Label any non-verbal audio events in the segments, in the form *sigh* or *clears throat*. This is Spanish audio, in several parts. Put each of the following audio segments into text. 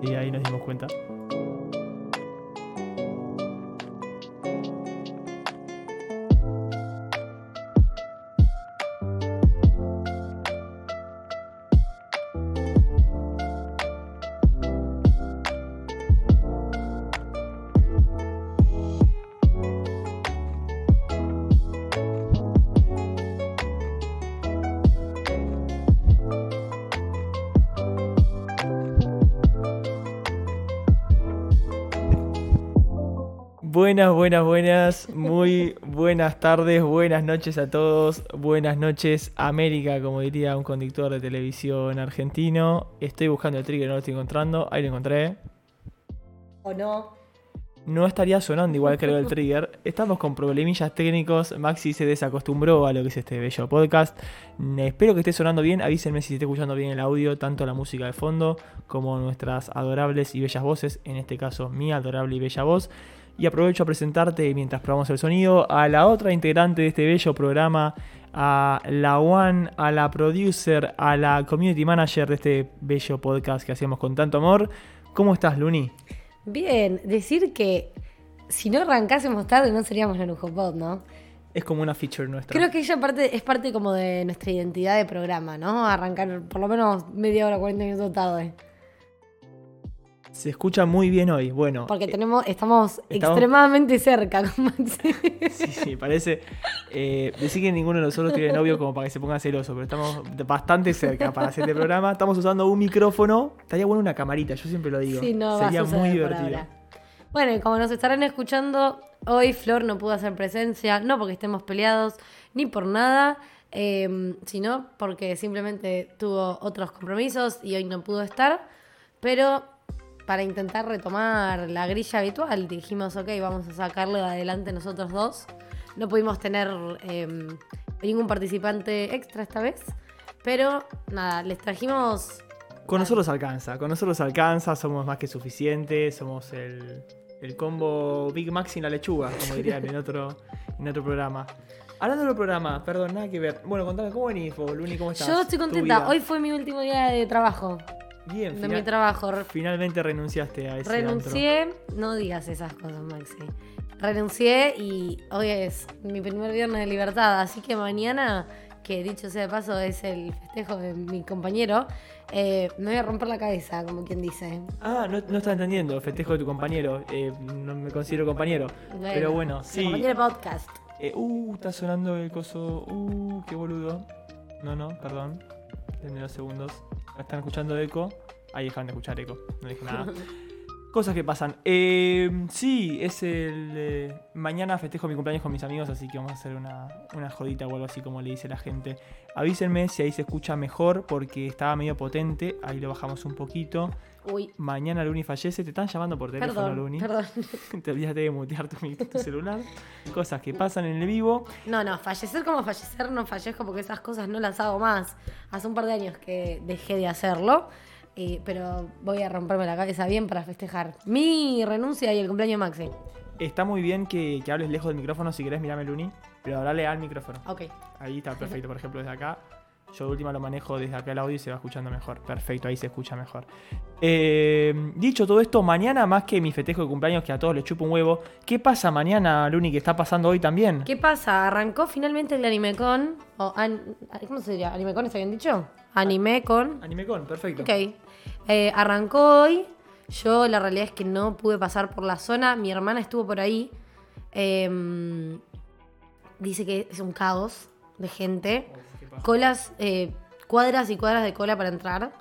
Sí, ahí nos dimos cuenta. Buenas, buenas, buenas, muy buenas tardes, buenas noches a todos, buenas noches América, como diría un conductor de televisión argentino. Estoy buscando el trigger, no lo estoy encontrando, ahí lo encontré. ¿O no? No estaría sonando igual creo el trigger. Estamos con problemillas técnicos. Maxi se desacostumbró a lo que es este bello podcast. Espero que esté sonando bien. Avísenme si se está escuchando bien el audio, tanto la música de fondo como nuestras adorables y bellas voces. En este caso, mi adorable y bella voz. Y aprovecho a presentarte mientras probamos el sonido a la otra integrante de este bello programa, a la one, a la producer, a la community manager de este bello podcast que hacemos con tanto amor. ¿Cómo estás, Luni? Bien, decir que si no arrancásemos tarde no seríamos la Pod, ¿no? Es como una feature nuestra. Creo que ella parte, es parte como de nuestra identidad de programa, ¿no? Arrancar por lo menos media hora, 40 minutos tarde. Se escucha muy bien hoy. Bueno. Porque eh, tenemos, estamos, estamos- extremadamente cerca con Maxi. *laughs* Sí, sí, parece. Eh, decir que ninguno de nosotros tiene novio como para que se ponga celoso, pero estamos bastante cerca para hacer este programa. Estamos usando un micrófono. Estaría bueno una camarita, yo siempre lo digo. Sí, no Sería muy divertido. Bueno, y como nos estarán escuchando, hoy Flor no pudo hacer presencia, no porque estemos peleados, ni por nada, eh, sino porque simplemente tuvo otros compromisos y hoy no pudo estar. Pero para intentar retomar la grilla habitual, dijimos, ok, vamos a sacarlo de adelante nosotros dos. No pudimos tener eh, ningún participante extra esta vez, pero nada, les trajimos Con nosotros alcanza, con nosotros alcanza, somos más que suficientes, somos el, el combo Big Mac sin la lechuga, como dirían en otro, en otro programa. Hablando del programa, perdón, nada que ver. Bueno, contame, ¿cómo venís vos, Luni? ¿Cómo estás? Yo estoy contenta. Hoy fue mi último día de trabajo. Bien, De mi trabajo. Finalmente renunciaste a ese antro. Renuncié. No digas esas cosas, Maxi. Renuncié y hoy es mi primer viernes de libertad. Así que mañana, que dicho sea de paso, es el festejo de mi compañero, eh, me voy a romper la cabeza, como quien dice. Ah, no, no estás entendiendo, festejo de tu compañero. Eh, no me considero compañero. pero bueno, sí. compañero podcast. Eh, uh, está sonando el coso. Uh, qué boludo. No, no, perdón. Denme dos segundos. ¿Están escuchando eco? Ahí dejan de escuchar eco. No dije nada. *laughs* Cosas que pasan. Eh, sí, es el. eh, mañana festejo mi cumpleaños con mis amigos, así que vamos a hacer una, una jodita o algo así como le dice la gente. Avísenme si ahí se escucha mejor porque estaba medio potente. Ahí lo bajamos un poquito. Uy, Mañana Luni fallece. Te están llamando por teléfono, perdón, Luni. perdón. *laughs* Te olvidaste de mutear tu, celular. Cosas que pasan en el vivo. No, no, fallecer como fallecer no fallezco porque esas cosas no las hago más. Hace un par de años que dejé de hacerlo, eh, pero voy a romperme la cabeza bien para festejar mi renuncia y el cumpleaños de Maxi. Está muy bien que, que hables lejos del micrófono si querés, mirame Luni. Pero hablale al micrófono. Ok. Ahí está perfecto, por ejemplo, desde acá. Yo de última lo manejo desde acá el audio y se va escuchando mejor. Perfecto, ahí se escucha mejor. Eh, dicho todo esto, mañana más que mi festejo de cumpleaños que a todos les chupo un huevo, ¿qué pasa mañana, Luni, que está pasando hoy también? ¿Qué pasa? Arrancó finalmente el AnimeCon. O an- ¿Cómo se diría? ¿AnimeCon se habían dicho? AnimeCon. AnimeCon, perfecto. Ok. Eh, arrancó hoy. Yo la realidad es que no pude pasar por la zona. Mi hermana estuvo por ahí. Em, dice que es un caos de gente. Colas, eh, cuadras y cuadras de cola para entrar.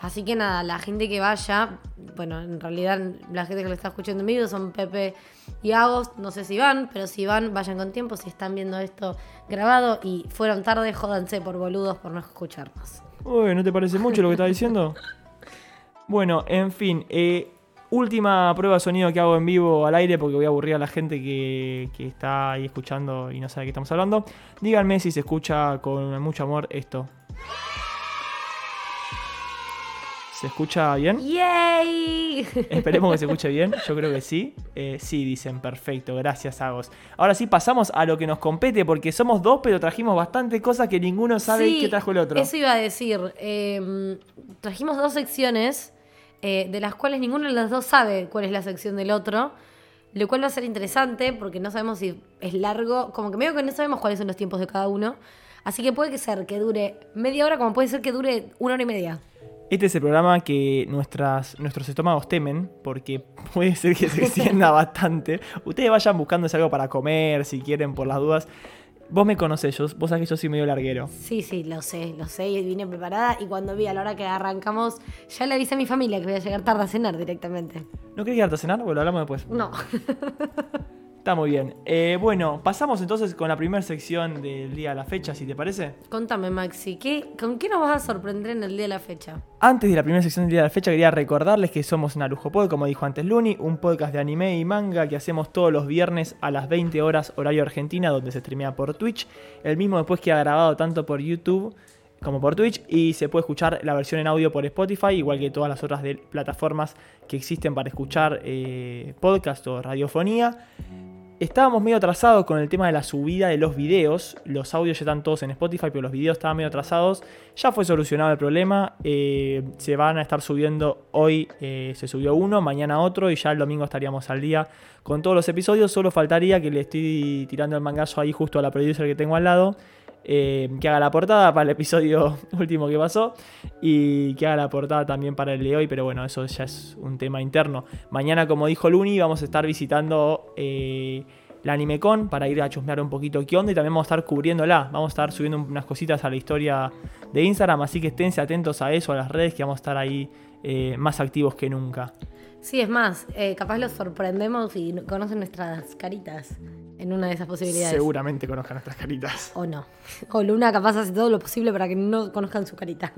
Así que nada, la gente que vaya, bueno, en realidad la gente que lo está escuchando en vivo son Pepe y Agos, no sé si van, pero si van, vayan con tiempo, si están viendo esto grabado y fueron tarde, jódanse por boludos por no escucharnos. Uy, ¿no te parece mucho lo que estás diciendo? *laughs* Bueno, en fin, eh, última prueba de sonido que hago en vivo al aire porque voy a aburrir a la gente que, que está ahí escuchando y no sabe de qué estamos hablando. Díganme si se escucha con mucho amor esto. ¿Se escucha bien? ¡Yay! Esperemos que se escuche bien, yo creo que sí. *laughs* Eh, sí, dicen, perfecto, gracias Agos. Ahora sí, pasamos a lo que nos compete porque somos dos, pero trajimos bastante cosas que ninguno sabe Sí, qué trajo el otro. Eso iba a decir. eh, trajimos dos secciones eh, de las cuales ninguno de los dos sabe cuál es la sección del otro, lo cual va a ser interesante porque no sabemos si es largo, como que medio que no sabemos cuáles son los tiempos de cada uno, así que puede que ser que dure media hora como puede ser que dure una hora y media. Este es el programa que nuestras, nuestros estómagos temen, porque *laughs* puede ser que se extienda *laughs* bastante. Ustedes vayan buscándose algo para comer, si quieren, por las dudas. Vos me conocés, yo, vos sabés que yo soy medio larguero. Sí, sí, lo sé, lo sé, y vine preparada y cuando vi a la hora que arrancamos, ya le avisé a mi familia que voy a llegar tarde a cenar directamente. ¿No querés quedarte a cenar? Bueno, lo hablamos después. No. *laughs* Está muy bien. Eh, bueno, pasamos entonces con la primera sección del día de la fecha, si te parece. Contame, Maxi, ¿qué, ¿con qué nos vas a sorprender en el día de la fecha? Antes de la primera sección del día de la fecha, quería recordarles que somos Narujo Pod, como dijo antes Luni, un podcast de anime y manga que hacemos todos los viernes a las 20 horas horario argentina, donde se streamea por Twitch. El mismo después queda grabado tanto por YouTube como por Twitch y se puede escuchar la versión en audio por Spotify, igual que todas las otras plataformas que existen para escuchar eh, podcast o radiofonía. Estábamos medio atrasados con el tema de la subida de los videos. Los audios ya están todos en Spotify, pero los videos estaban medio atrasados. Ya fue solucionado el problema. eh, se van a estar subiendo hoy. eh, se subió uno, mañana otro y ya el domingo estaríamos al día con todos los episodios. Solo faltaría que le estoy tirando el mangazo ahí justo a la producer que tengo al lado. Eh, que haga la portada para el episodio *laughs* último que pasó y que haga la portada también para el de hoy, pero bueno, eso ya es un tema interno. Mañana, como dijo Luni, vamos a estar visitando eh, la AnimeCon para ir a chusmear un poquito qué onda y también vamos a estar cubriéndola. Vamos a estar subiendo unas cositas a la historia de Instagram, así que esténse atentos a eso, a las redes, que vamos a estar ahí eh, más activos que nunca. Sí, es más, eh, capaz los sorprendemos y conocen nuestras caritas en una de esas posibilidades. Seguramente conozcan nuestras caritas. O no. O Luna capaz hace todo lo posible para que no conozcan su carita.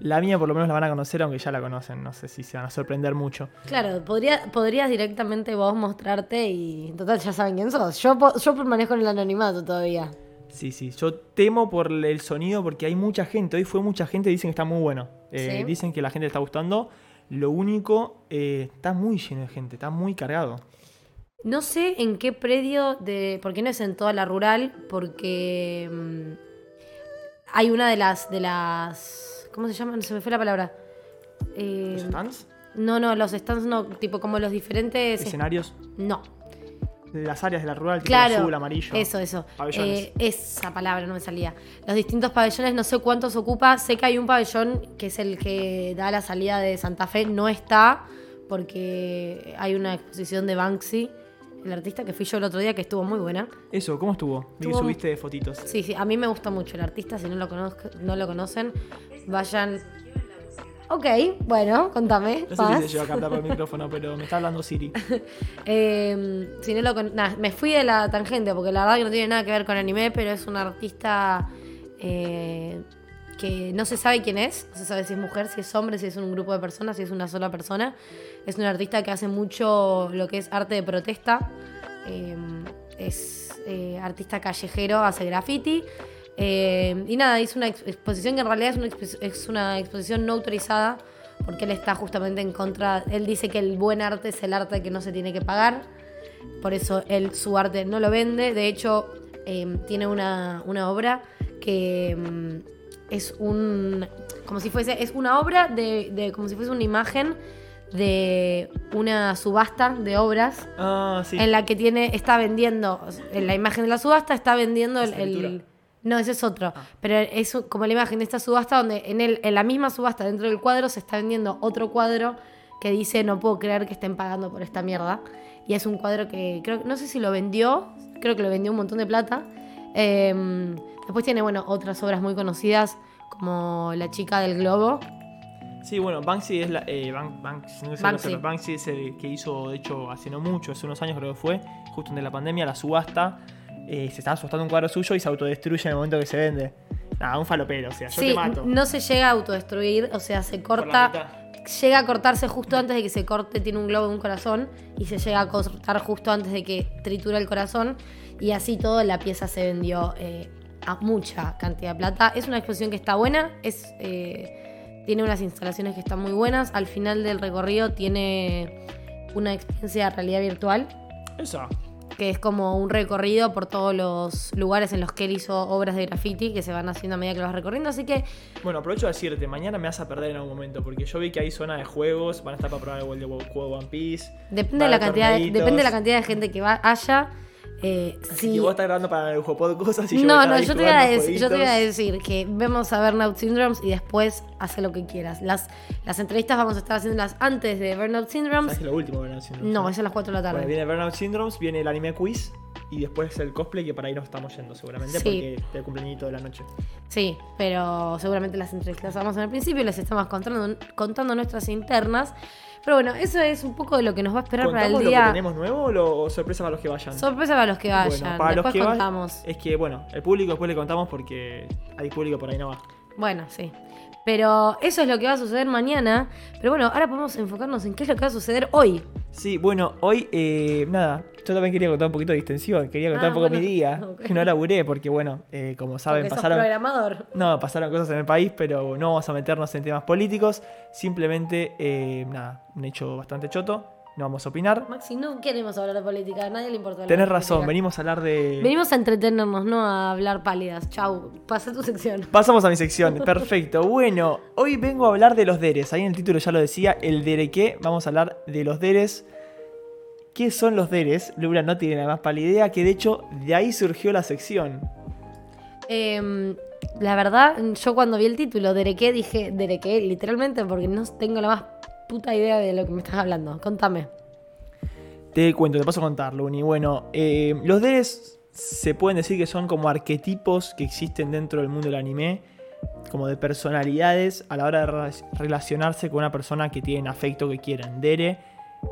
La mía por lo menos la van a conocer, aunque ya la conocen. No sé si se van a sorprender mucho. claro, podría, podrías directamente vos mostrarte y en total ya saben quién sos. Yo, yo permanezco en el anonimato todavía. Sí, sí. Yo temo por el sonido porque hay mucha gente. Hoy fue mucha gente y dicen que está muy bueno. Eh, Sí. Dicen que la gente le está gustando. Lo único, eh, está muy lleno de gente, está muy cargado. No sé en qué predio de. Porque no es en toda la rural, porque. mm, hay una de las. de las. ¿Cómo se llaman? Se me fue la palabra. Eh, ¿Los stands? no, no, los stands no, tipo como los diferentes. ¿Escenarios? No, Las áreas de la rural, tipo claro. azul, amarillo. Eso, eso. Pabellones. Eh, esa palabra no me salía. Los distintos pabellones, no sé cuántos ocupa. Sé que hay un pabellón que es el que da la salida de Santa Fe. No está porque hay una exposición de Banksy, el artista que fui yo el otro día, que estuvo muy buena. Eso, ¿cómo estuvo? Vi que Estuvo- subiste fotitos. Sí, sí, a mí me gusta mucho el artista. Si no lo, conozco, no lo conocen, vayan. Ok, bueno, contame. No sé si se lleva a captar por el micrófono, pero me está hablando Siri. *laughs* Eh, si no lo con- nada, me fui de la tangente porque la verdad que no tiene nada que ver con anime, pero es un artista eh, que no se sabe quién es, no se sabe si es mujer, si es hombre, si es un grupo de personas, si es una sola persona. Es un artista que hace mucho lo que es arte de protesta. Eh, es artista callejero, hace graffiti. Eh, y nada, hizo una ex- exposición que en realidad es una, es una exposición no autorizada porque él está justamente en contra, él dice que el buen arte es el arte que no se tiene que pagar, por eso él su arte no lo vende, de hecho eh, tiene una, una obra que mm, es un, como si fuese, es una obra de, de- como si fuese una imagen de una subasta de obras Ah, sí. en la que tiene, está vendiendo, en la imagen de la subasta está vendiendo el... no, ese es otro. Pero es como la imagen de esta subasta donde en, el, en la misma subasta, dentro del cuadro, se está vendiendo otro cuadro que dice no puedo creer que estén pagando por esta mierda. Y es un cuadro que creo, no sé si lo vendió, creo que lo vendió un montón de plata. Eh, después tiene, bueno, otras obras muy conocidas como La chica del globo. Sí, bueno, Banksy es la. Eh, Ban- Banks- no sé Banksy. Banksy es el que hizo, de hecho, hace no mucho, hace unos años creo que fue, justo antes de la pandemia, la subasta. Eh, se estaba subastando un cuadro suyo y se autodestruye en el momento que se vende. Nada, un falopero, o sea, yo sí, te mato. no se llega a autodestruir, o sea, se corta. llega a cortarse justo antes de que se corte, tiene un globo en un corazón, y se llega a cortar justo antes de que tritura el corazón, y así todo la pieza se vendió eh, a mucha cantidad de plata. Es una exposición que está buena, es, eh, tiene unas instalaciones que están muy buenas, al final del recorrido tiene una experiencia de realidad virtual, Eso. Que es como un recorrido por todos los lugares en los que él hizo obras de graffiti que se van haciendo a medida que lo vas recorriendo. Así que Bueno, aprovecho de decirte, mañana me vas a perder en algún momento, porque yo vi que hay zona de juegos, van a estar para probar el juego de One Piece. depende, de a la cantidad de, depende de la cantidad de gente que va, haya. Eh, Así si- que vos estás grabando para el juego cosas y yo no, voy no, yo te, iba a decir, yo te iba a decir que vemos a Burnout Syndromes y después hace lo que quieras. Las, las entrevistas vamos a estar haciéndolas antes de Burnout Syndromes. ¿Sabes que lo último Burnout Syndrome? No, es a las 4 de la tarde. Bueno, viene Burnout Syndromes, viene el anime quiz y después el cosplay que para ahí nos estamos yendo seguramente Sí. porque es el cumpleañito de la noche. Sí, pero seguramente las entrevistas vamos en el principio y les estamos contando, contando nuestras internas. Pero bueno, eso es un poco de lo que nos va a esperar para el ¿Contamos lo día. que tenemos nuevo o, lo- o sorpresa para los que vayan? Sorpresa para los que vayan. Bueno, para Después los que contamos. es que bueno, el público después le contamos porque hay público por ahí no va. Bueno, sí. Pero eso es lo que va a suceder mañana. Pero bueno, ahora podemos enfocarnos en qué es lo que va a suceder hoy. Sí, bueno, hoy, eh, nada, yo también quería contar un poquito de distensión, quería contar Ah, un poco bueno, mi día, *laughs* que no laburé porque, bueno, eh, como saben, Porque sos pasaron, programador. no, pasaron cosas en el país, pero no vamos a meternos en temas políticos, simplemente, eh, nada, un hecho bastante choto, no vamos a opinar. Maxi, no queremos hablar de política, a nadie le importa. Tenés razón, política. venimos a hablar de... Venimos a entretenernos, no a hablar pálidas. Chau, pasa tu sección. *laughs* Pasamos a mi sección, perfecto. Bueno, hoy vengo a hablar de los deres. Ahí en el título ya lo decía, el dere qué. Vamos a hablar de los deres. ¿Qué son los deres? Lula no tiene la más pálida idea, que de hecho de ahí surgió la sección. Em, la verdad, yo cuando vi el título, Derequé, dije Derequé, literalmente, porque no tengo la más puta idea de lo que me estás hablando. Contame. Te cuento, te paso a contar, Luni. Bueno, eh, los deres se pueden decir que son como arquetipos que existen dentro del mundo del anime, como de personalidades a la hora de re- relacionarse con una persona que tienen afecto que quieren. Dere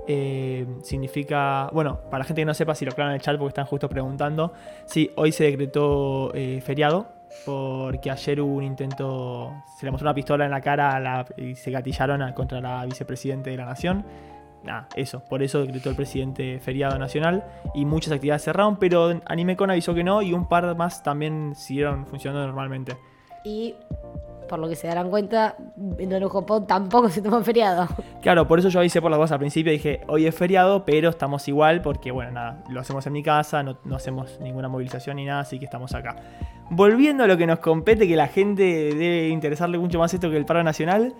eh, significa, bueno, para la gente que no sepa, si lo aclaran en el chat porque están justo preguntando, sí, hoy se decretó eh, feriado porque ayer hubo un intento, se le mostró una pistola en la cara y se gatillaron contra la vicepresidente de la nación. Nada, eso, por eso decretó el presidente feriado nacional y muchas actividades cerraron, pero Animecon avisó que no y un par más también siguieron funcionando normalmente. Y por lo que se darán cuenta, en Orujo Pod tampoco se toma feriado. Claro, por eso yo avisé por las cosas al principio, dije, hoy es feriado, pero estamos igual porque, bueno, nada, lo hacemos en mi casa, no, no hacemos ninguna movilización ni nada, así que estamos acá. Volviendo a lo que nos compete, que la gente debe interesarle mucho más esto que el paro nacional,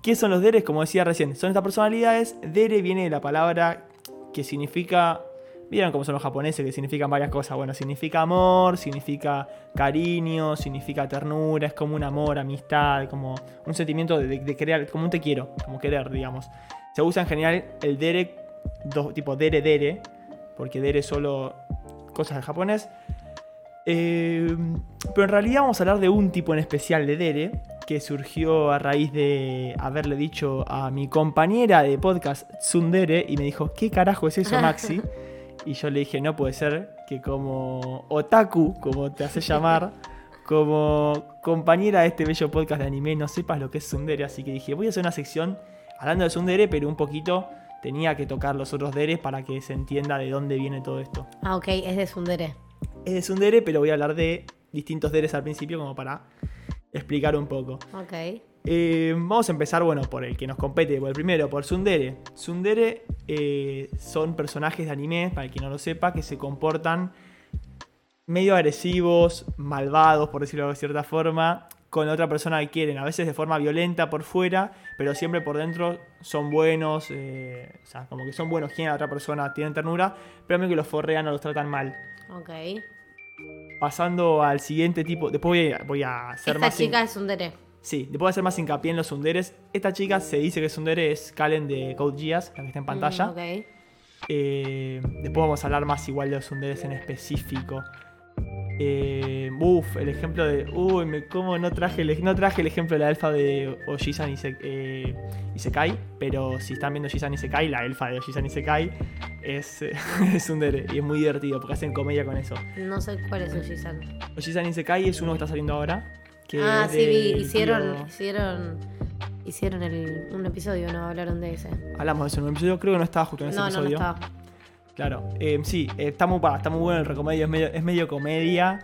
¿qué son los deres? Como decía recién, son estas personalidades, dere viene de la palabra que significa... Vieron cómo son los japoneses que significan varias cosas. Bueno, significa amor, significa cariño, significa ternura, es como un amor, amistad, como un sentimiento de, de- de querer, como un te quiero, como querer, digamos. Se usa en general el dere, dos, tipo dere dere, porque dere es solo cosas del japonés. Eh, pero en realidad vamos a hablar de un tipo en especial de dere, que surgió a raíz de haberle dicho a mi compañera de podcast Tsundere y me dijo, ¿qué carajo es eso, *laughs* Maxi? Y yo le dije, no puede ser que como otaku, como te hace llamar, *laughs* como compañera de este bello podcast de anime, no sepas lo que es Tsundere. Así que dije, voy a hacer una sección hablando de Tsundere, pero un poquito tenía que tocar los otros deres para que se entienda de dónde viene todo esto. Ah, ok, es de Sundere. Es de Tsundere, pero voy a hablar de distintos deres al principio como para explicar un poco. Ok. Eh, vamos a empezar, bueno, por el que nos compete, por el primero, por Tsundere. Tsundere eh, son personajes de anime, para el que no lo sepa, que se comportan medio agresivos, malvados, por decirlo de cierta forma, con otra persona que quieren. A veces de forma violenta por fuera, pero siempre por dentro son buenos, eh, o sea, como que son buenos, quieren a la otra persona, tienen ternura, pero a mí que los forrean o los tratan mal. Ok. Pasando al siguiente tipo, después voy a, voy a hacer Esta más... hin- chica es Sundere. Sí, después de hacer más hincapié en los sunderes, esta chica se dice que Sundere es Kalen de Code Geass, la que está en pantalla. Mm, ok. Eh, después vamos a hablar más igual de los sunderes en específico. Eh, uf, el ejemplo de. Uy, me, ¿cómo no traje, el, no traje el ejemplo de la elfa de Ojisan y, Se- eh, Isekai? Pero si están viendo Ojisan y Isekai, la elfa de Ojisan y Isekai es, *laughs* es y es muy divertido porque hacen comedia con eso. No sé cuál es Ojisan. Ojisan y Isekai es uno que está saliendo ahora. Que Ah, sí, vi. Hicieron, tío- hicieron, hicieron el, un episodio, ¿no? Hablaron de ese. Hablamos de eso en un episodio, creo que no estaba justo en ese No, no, no episodio. estaba. Claro, eh, sí, eh, está muy, está muy bueno el recomedio, es medio, es medio comedia.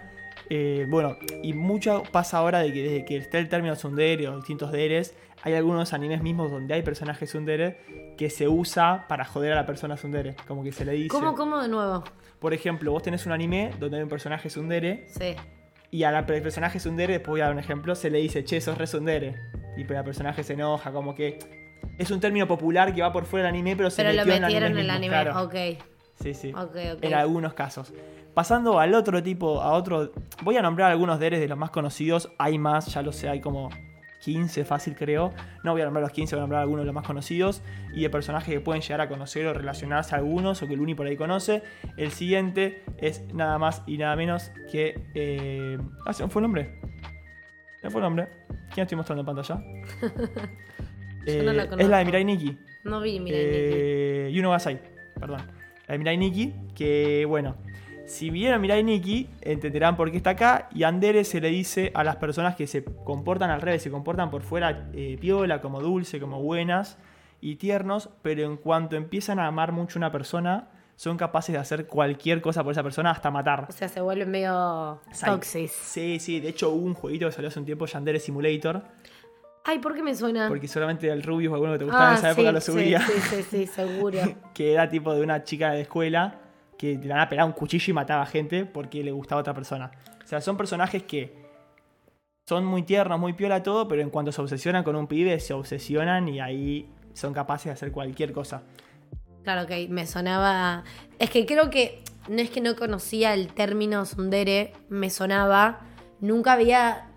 Eh, bueno, y mucho pasa ahora de que desde que está el término tsundere o distintos deres, hay algunos animes mismos donde hay personajes tsundere que se usa para joder a la persona tsundere. Como que se le dice. ¿Cómo, cómo de nuevo? Por ejemplo, vos tenés un anime donde hay un personaje tsundere Sí. Y al personaje tsundere, después voy a dar un ejemplo, se le dice, che, sos re tsundere. Y pero el personaje se enoja, como que es un término popular que va por fuera del anime, pero se Pero lo metió en metieron en el anime. claro. Ok. Sí, sí. Ok, ok. En algunos casos. Pasando al otro tipo, a otro. Voy a nombrar algunos deres de los más conocidos. Hay más, ya lo sé, hay como 15 fácil creo. No voy a nombrar los 15, voy a nombrar algunos de los más conocidos. Y de personajes que pueden llegar a conocer o relacionarse a algunos o que el Uni por ahí conoce. El siguiente es nada más y nada menos que. Eh... Ah, ¿se me fue el nombre? ¿Se fue el nombre? ¿Quién estoy mostrando en pantalla? *laughs* Yo no la Eh, es la de Mirai Nikki. No vi, mira. Eh, Yuno Gasai, perdón. La de Mirai Nikki, que bueno, si vieron Mirai Nikki, entenderán por qué está acá. Y Andere se le dice a las personas que se comportan al revés, se comportan por fuera eh, piola, como dulce, como buenas y tiernos, pero en cuanto empiezan a amar mucho a una persona, son capaces de hacer cualquier cosa por esa persona, hasta matar. O sea, se vuelve medio toxis. Sí, sí, de hecho hubo un jueguito que salió hace un tiempo, Yandere Simulator, Ay, ¿por qué me suena? porque solamente el Rubius o alguno que te gustaba en esa época Ah. sí, lo sí, subía. Sí, sí, sí, seguro. *laughs* que era tipo de una chica de escuela que le la pelaba un cuchillo y mataba gente porque le gustaba a otra persona. O sea, son personajes que son muy tiernos, muy piola todo, pero en cuanto se obsesionan con un pibe, se obsesionan y ahí son capaces de hacer cualquier cosa. Claro que me sonaba. Es que creo que no es que no conocía el término Sundere, me sonaba. Nunca había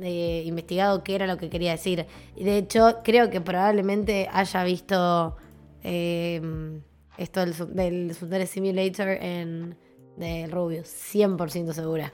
eh, investigado qué era lo que quería decir. Y de hecho, creo que probablemente haya visto eh, esto del, del Sundere Simulator en de Rubius. 100% segura.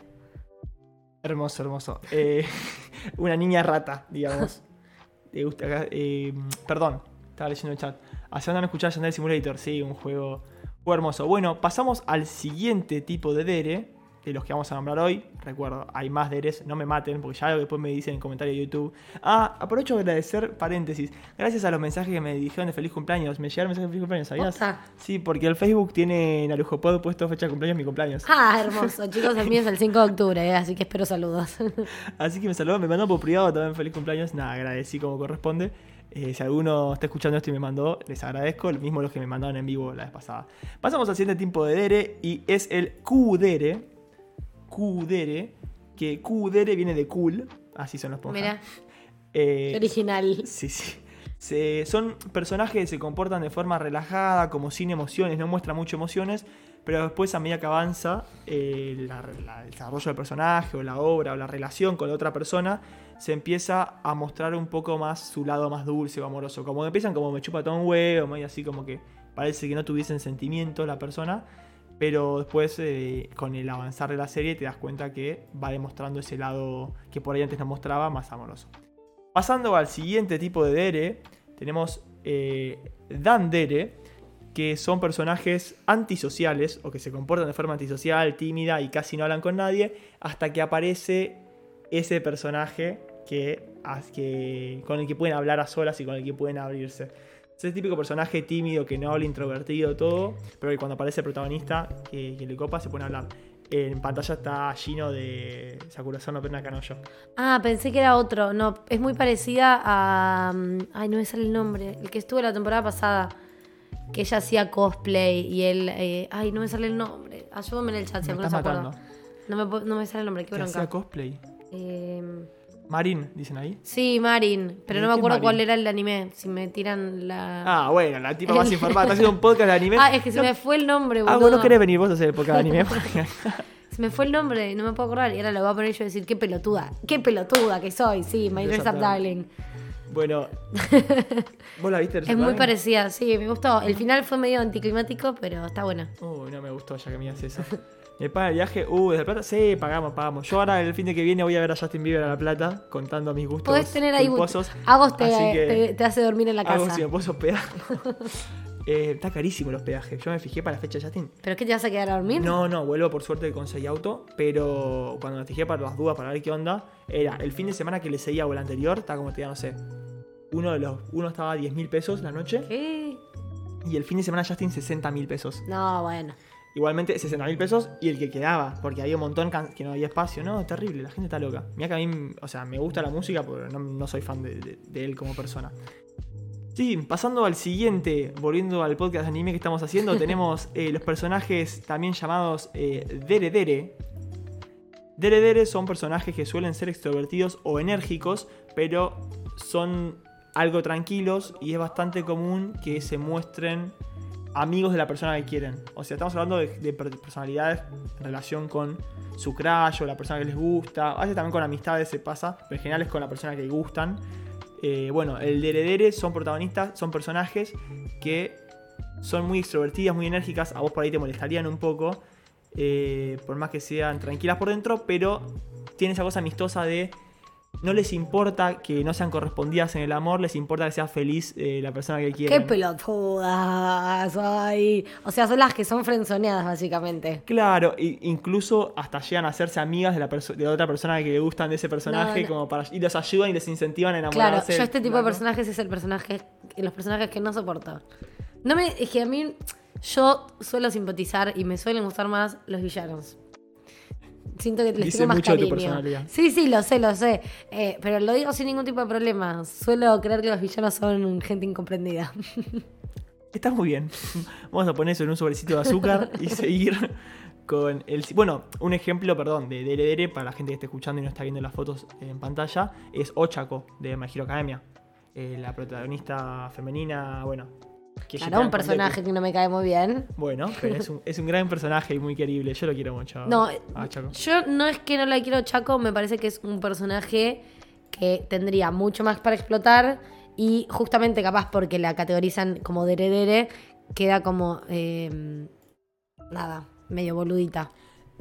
Hermoso, hermoso. Eh, *laughs* una niña rata, digamos. *laughs* Le gusta acá- eh, perdón, estaba leyendo el chat. ¿Hacia dónde han escuchado Yandere Simulator? Sí, un juego, juego hermoso. Bueno, pasamos al siguiente tipo de Dere, de los que vamos a nombrar hoy. Recuerdo, hay más Deres, no me maten, porque ya después me dicen en comentarios de YouTube. Ah, aprovecho de agradecer, paréntesis. Gracias a los mensajes que me dijeron de feliz cumpleaños. Me llegaron mensajes de feliz cumpleaños, ¿sabías? Sí, porque el Facebook tiene en Arujopod puesto fecha de cumpleaños mi cumpleaños. Ah, hermoso. *laughs* Chicos, el mío es el 5 de octubre, eh, así que espero saludos. *laughs* Así que me saludó, me mandó por privado también feliz cumpleaños. Nada, agradecí como corresponde. Eh, si alguno está escuchando esto y me mandó, les agradezco. Lo mismo los que me mandaron en vivo la vez pasada. Pasamos al siguiente tipo de Dere y es el Kudere. Kudere. Que Kudere viene de cool. Así son los ponjas. Mira, Eh, qué original. Sí, sí. Se- son personajes que se comportan de forma relajada, como sin emociones, no muestran mucho emociones, pero después a medida que avanza eh, la- la- el desarrollo del personaje o la obra o la relación con la otra persona, se empieza a mostrar un poco más su lado más dulce o amoroso. Como que empiezan como me chupa todo un huevo, medio así como que parece que no tuviesen sentimiento la persona, pero después eh, con el avanzar de la serie te das cuenta que va demostrando ese lado que por ahí antes no mostraba más amoroso. Pasando al siguiente tipo de Dere, tenemos eh, Dandere, que son personajes antisociales o que se comportan de forma antisocial, tímida y casi no hablan con nadie, hasta que aparece ese personaje que- con el que pueden hablar a solas y con el que pueden abrirse. Es el típico personaje tímido que no habla, introvertido, todo, pero que cuando aparece el protagonista que, que le copa se pone a hablar. En pantalla está Gino de Sakura-san no Perna Kanoyo. Ah, pensé que era otro. No, es muy parecida a. mm, Ay, no me sale el nombre. El que estuvo la temporada pasada. Que ella hacía cosplay y él. eh, Ay, no me sale el nombre. Ayúdame en el chat si Me alguno se acuerda. No me, no me sale el nombre, qué Que hacía bronca. cosplay. Eh, Marín, dicen ahí. sí, Marin. Pero no ¿De me acuerdo cuál Marin? era el anime. Si me tiran la. Ah, bueno, la tipa más informada. Está haciendo un podcast de anime. Ah, es que se No- me fue el nombre, Ah, boludo. vos no querés venir vos a hacer el podcast de anime. *laughs* *laughs* Se me fue el nombre, no me puedo acordar. Y ahora lo voy a poner yo y decir, qué pelotuda. Qué pelotuda que soy, sí, My Dress Up Darling. bueno. *laughs* ¿Vos la viste? Es muy parecida, sí, me gustó. El final fue medio anticlimático, pero está buena. Uy, no me gustó ya que me haces eso. ¿Me paga el viaje? Uh, ¿de La Plata? Sí, pagamos, pagamos. Yo ahora el fin de que viene voy a ver a Justin Bieber a La Plata contando mis gustos Podés tener ahí. culposos. Agos te, Así que te, te hace dormir en la casa. si me puedo hospedar. *laughs* Eh, está carísimo los peajes. Yo me fijé para la fecha de Justin. ¿Pero qué te vas a quedar a dormir? No, no, vuelvo por suerte conseguí auto, pero cuando me fijé para las dudas, para ver qué onda, era el fin de semana que le seguía o el anterior, estaba como te diga, no sé, uno de los, uno estaba a 10 mil pesos la noche ¿Qué? y el fin de semana Justin 60 mil pesos. No, bueno. Igualmente 60 mil pesos y el que quedaba, porque había un montón que no había espacio. No, terrible, la gente está loca. Mira que a mí, o sea, me gusta la música, pero no, no soy fan de, de- de él como persona. Sí, pasando al siguiente, volviendo al podcast de anime que estamos haciendo, *laughs* tenemos eh, los personajes también llamados eh, Dere Dere. Dere Dere son personajes que suelen ser extrovertidos o enérgicos, pero son algo tranquilos y es bastante común que se muestren amigos de la persona que quieren. O sea, estamos hablando de, de per- personalidades en relación con su crush o la persona que les gusta. A veces también con amistades se pasa, pero en general es con la persona que gustan. Eh, bueno, el Dere Dere son protagonistas, son personajes que son muy extrovertidas, muy enérgicas. A vos por ahí te molestarían un poco, eh, por más que sean tranquilas por dentro, pero tienen esa cosa amistosa de no les importa que no sean correspondidas en el amor, les importa que sea feliz eh, la persona que Qué quieren. pelotudas. Ay. O sea, son las que son frenzoneadas, básicamente. Claro, e- incluso hasta llegan a hacerse amigas de la, de otra persona que le gustan de ese personaje, No, no. como para y los ayudan y les incentivan a Claro, enamorarse. yo este tipo de Claro. personajes es el personaje, los personajes que no soporto. No me, es que a mí, yo suelo simpatizar y me suelen gustar más los villanos. Siento que les Dice tengo más mucho de tu cariño. personalidad. Sí, sí, lo sé, lo sé. Eh, pero lo digo sin ningún tipo de problema. Suelo creer que los villanos son gente incomprendida. *laughs* Está muy bien. Vamos a poner eso en un sobrecito de azúcar *laughs* y seguir con el... Bueno, un ejemplo, perdón, de Dere Dere, para la gente que esté escuchando y no está viendo las fotos en pantalla, es Ochako, de My Hero Academia. Eh, la protagonista femenina, bueno... Que Claro, un personaje que no me cae muy bien. Bueno, *laughs* pero es un, es un gran personaje y muy querible. Yo lo quiero mucho. No, a Ochako. Yo no es que no la quiero Chaco, me parece que es un personaje que tendría mucho más para explotar y justamente capaz porque la categorizan como Dere Dere, queda como eh, nada, medio boludita.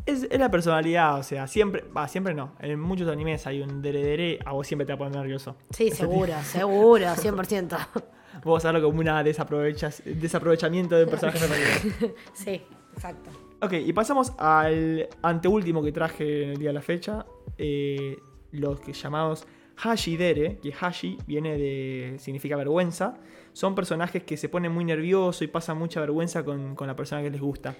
Es, es la personalidad, o sea, siempre... Va, siempre no. En muchos animes hay un Dere Dere, a vos siempre te va a poner nervioso. Sí, seguro, seguro, 100%. *laughs* Vos a verlo como una desaprovecha- desaprovechamiento de un personaje femenino. *laughs* Sí, exacto. Ok, y pasamos al anteúltimo que traje en el día de la fecha. eh, los que llamados Hashidere, que Hashi viene de. significa vergüenza. Son personajes que se ponen muy nerviosos y pasan mucha vergüenza con, con la persona que les gusta.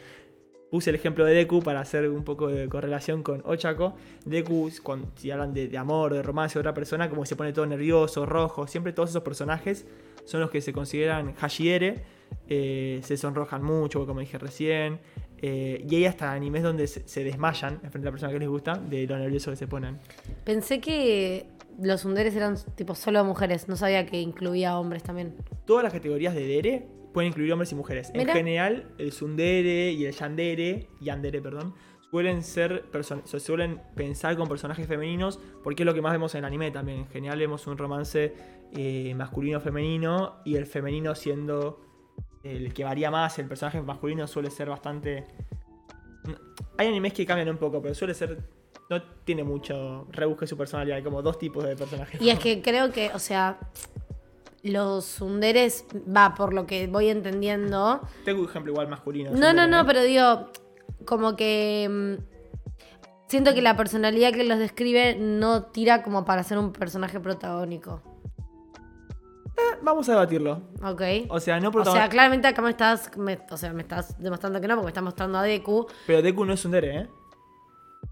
Puse el ejemplo de Deku para hacer un poco de correlación con Ochako. Deku, cuando, si hablan de, de amor, de romance de otra persona, como se pone todo nervioso, rojo. Siempre todos esos personajes son los que se consideran Hashiere. eh, se sonrojan mucho, como dije recién. eh, y hay hasta animes donde se, se desmayan en frente a la persona que les gusta de lo nervioso que se ponen. Pensé que los underes eran tipo solo mujeres, no sabía que incluía hombres también. Todas las categorías de Dere pueden incluir hombres y mujeres. Mira. En general, el Sundere y el Yandere, Yandere, perdón, suelen ser se suelen pensar con personajes femeninos porque es lo que más vemos en el anime también. En general vemos un romance eh, masculino-femenino y el femenino siendo el que varía más, el personaje masculino suele ser bastante... Hay animes que cambian un poco, pero suele ser... No tiene mucho rebusque su personalidad, hay como dos tipos de personajes. Y es que creo que, o sea, los sunderes, va, por lo que voy entendiendo. Tengo un ejemplo igual masculino. No, no, Sundere, no, ¿eh? pero digo, como que mm, siento que la personalidad que los describe no tira como para ser un personaje protagónico. Vamos a debatirlo. ¿Ok? O sea, no O protagon- sea, claramente acá me estás, me- o sea, me estás demostrando que no, porque me estás mostrando a Deku. Pero Deku no es Sundere, ¿eh?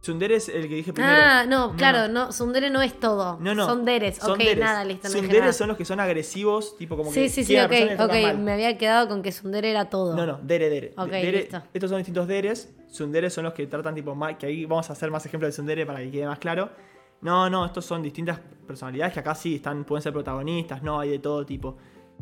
Sundere es el que dije primero. Ah, no, claro, no, Sundere no es todo. No, no. Son deres. Ok, deres. nada, listo, no Sunderes nada. son los que son agresivos, tipo como Sí, que. sí, sí, a ok, la persona y le ok. tratan mal. Me había quedado con que Sundere era todo. No, no, Dere, Dere. Ok, Dere- listo. Estos son distintos Deres. Sunderes son los que tratan tipo mal. Que ahí vamos a hacer más ejemplos de Sundere para que quede más claro. No, no, estos son distintas personalidades que acá sí están, pueden ser protagonistas, no, hay de todo tipo.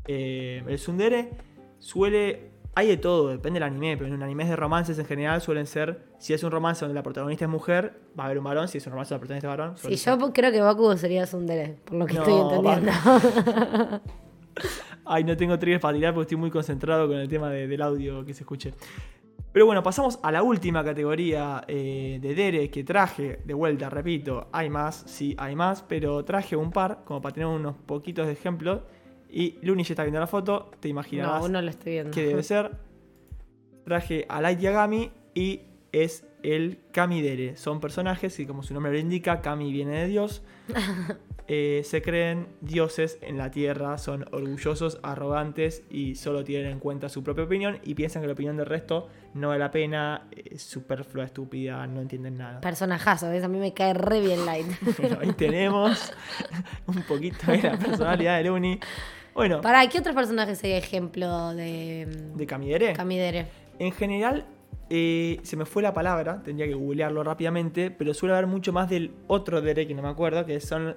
Eh, el Sundere suele. Hay de todo, depende del anime, pero en animes de romances en general suelen ser. Si es un romance donde la protagonista es mujer, va a haber un varón. Si es un romance donde la protagonista es varón, Sí, ser- yo creo que Baku sería Sundere, por lo que No, estoy entendiendo. *laughs* Ay, no tengo triggers para tirar porque estoy muy concentrado con el tema de- del audio que se escuche. Pero bueno, pasamos a la última categoría eh, de Dere que traje. De vuelta, repito, hay más, sí, hay más, pero traje un par como para tener unos poquitos de ejemplos. Y Luni ya está viendo la foto, te imaginarás no, no estoy viendo. qué debe ser. Traje a Light Yagami y es el Kamidere. Son personajes y como su nombre lo indica, Kami viene de Dios. *laughs* Eh, se creen dioses en la tierra, son orgullosos, arrogantes y solo tienen en cuenta su propia opinión y piensan que la opinión del resto no vale la pena, es superflua, estúpida, no entienden nada. Personajazo, ¿ves? A mí me cae re bien Light. *laughs* Bueno, ahí tenemos un poquito de la personalidad de Luni. Bueno, ¿Para qué otros personajes sería ejemplo de de Kamidere. Camidere? En general, eh, se me fue la palabra, tendría que googlearlo rápidamente, pero suele haber mucho más del otro dere que no me acuerdo, que son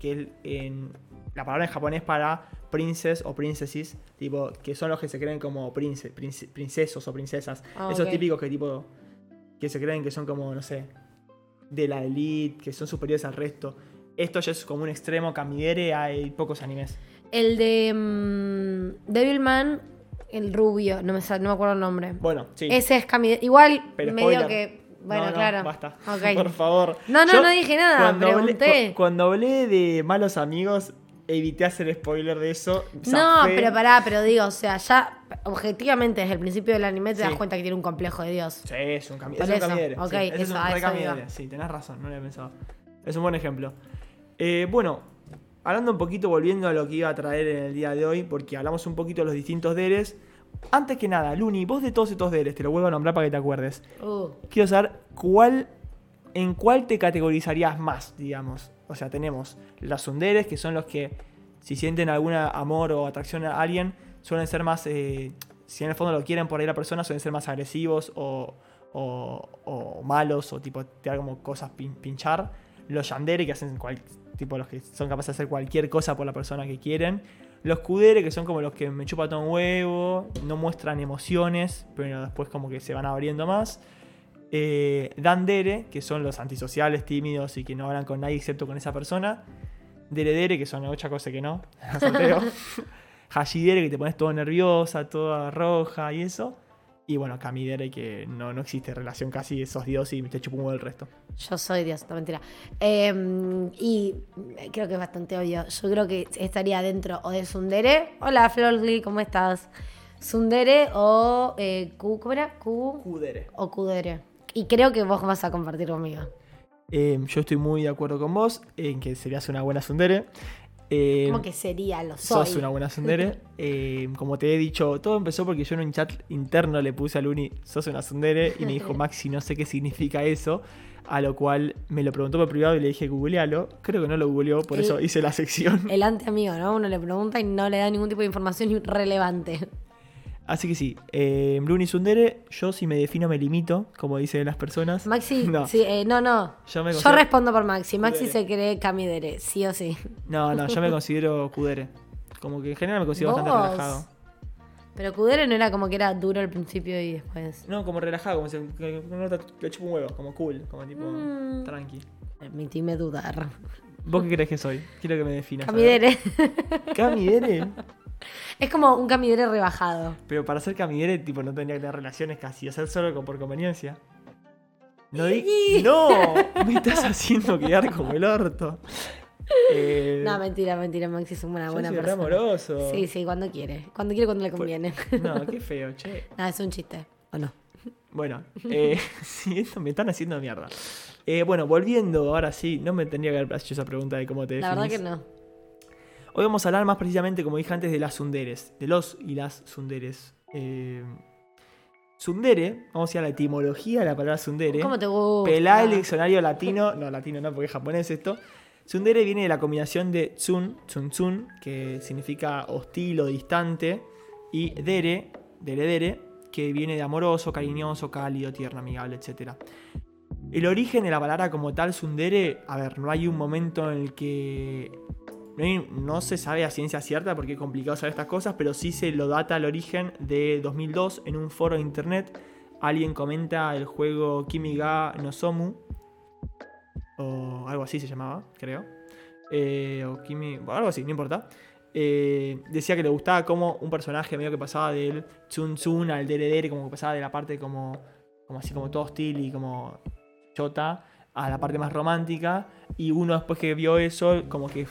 que el- en la palabra en japonés para princes o princesses, tipo, que son los que se creen como prince, prince- princesos o princesas. Ah, Esos ok. típicos que tipo que se creen que son como, no sé, de la elite, que son superiores al resto. Esto ya es como un extremo, Kamidere, hay pocos animes. El de mm, Devilman, el rubio, no me, no me acuerdo el nombre. Bueno, sí. Ese es Camidere. Igual, Pero medio spoiler. que. Bueno, No, no, claro. Basta. Ok. *laughs* Por favor. No, no, no dije nada, cuando hablé- pregunté. cu- cuando hablé de malos amigos, evité hacer spoiler de eso. No, zafé. pero pará, pero digo, o sea, ya objetivamente desde el principio del anime te Sí. das cuenta que tiene un complejo de Dios. Sí, es un, cami Por es un eso, camidere. ok, sí, ese es eso, un a re eso iba. Sí, tenés razón, no lo había pensado. Es un buen ejemplo. Eh, bueno, hablando un poquito, volviendo a lo que iba a traer en el día de hoy, porque hablamos un poquito de los distintos deres. Antes que nada, Luni, vos de todos estos deres, te lo vuelvo a nombrar para que te acuerdes. Uh, quiero saber cuál, en cuál te categorizarías más, digamos. O sea, tenemos las sunderes, que son los que, si sienten algún amor o atracción a alguien, suelen ser más, eh, si en el fondo lo quieren por ahí la persona, suelen ser más agresivos o, o- o malos, o tipo, te como cosas pin- pinchar. Los yandere, que hacen cual- tipo los que son capaces de hacer cualquier cosa por la persona que quieren. Los kudere, que son como los que me chupan todo un huevo, no muestran emociones, pero después como que se van abriendo más. Eh, Dandere, que son los antisociales, tímidos y que no hablan con nadie excepto con esa persona. Deredere, que son otra cosa que no. *laughs* *laughs* Hashidere, que te pones todo nerviosa, toda roja y eso. Y bueno, Kamidere, que no, no existe relación casi, sos Dios y te chupo un huevo el resto. yo soy Dios, no mentira. Eh, y creo que es bastante obvio. Yo creo que estaría dentro o de Sundere. Hola, Florly, ¿cómo estás? Sundere o eh, Ku- ¿cómo era? Kudere. o Kudere. Y creo que vos vas a compartir conmigo. Eh, yo estoy muy de acuerdo con vos en que serías una buena Sundere. Eh, ¿Cómo que sería? Lo soy. Sos una buena Sundere. *laughs* Eh, como te he dicho, todo empezó porque yo en un chat interno le puse a Luni, sos una Sundere, y me dijo, *laughs* Maxi, no sé qué significa eso. A lo cual me lo preguntó por privado y le dije, googlealo. Creo que no lo googleó, por El- eso hice la sección. El ante amigo, ¿no? Uno le pregunta y no le da ningún tipo de información relevante. Así que sí, eh, Sundere, yo si me defino me limito, como dicen las personas. Maxi, *laughs* No. sí, eh, no, no. Yo me Yo considero- respondo por Maxi. Maxi Kudere. se cree Camidere, sí o sí. No, no, yo me *laughs* considero Kudere. Como que en general me considero bastante relajado. Pero Kudere no era como que era duro al principio y después. No, como relajado, como si no te, chupo un huevo, como cool, como tipo Mm. tranqui. Permitime dudar. ¿Vos qué crees que soy? Quiero que me definas. Camidere. Camidere. *laughs* es como un Camidere rebajado. Pero para ser camidere, tipo, no tendría que tener relaciones casi, hacer solo por conveniencia. No di- *laughs* ¡No! Me estás haciendo quedar como el orto. Eh, No, mentira, mentira. Maxi es una yo buena soy persona. amoroso. Sí, sí, cuando quiere. Cuando quiere, cuando le conviene. No, *laughs* qué feo, che. Nada, es un chiste. ¿O no? Bueno, eh, *laughs* sí, esto me están haciendo mierda. Eh, bueno, volviendo, ahora sí, no me tendría que haber hecho esa pregunta de cómo te La verdad que no. Hoy vamos a hablar más precisamente, como dije antes, de las sunderes. De los y las sunderes. Eh, sundere, vamos a ir a la etimología de la palabra sundere. ¿Cómo te gusta? Pelá el diccionario latino, *laughs* no latino no, porque es japonés esto. Tsundere viene de la combinación de tsun, tsun tsun, que significa hostil o distante, y dere, dere dere, que viene de amoroso, cariñoso, cálido, tierno, amigable, etc. El origen de la palabra como tal, tsundere, a ver, no hay un momento en el que... No, se sabe a ciencia cierta porque es complicado saber estas cosas, pero sí se lo data el origen de 2002 en un foro de internet. Alguien comenta el juego Kimiga no Somu, o algo así se llamaba, creo. Eh, o Kimi, bueno, algo así, no importa. Eh, decía que le gustaba como un personaje medio que pasaba del Tsun Tsun al Dere Dere, como que pasaba de la parte como, como así como todo hostil y como chota a la parte más romántica. Y uno después que vio eso, como que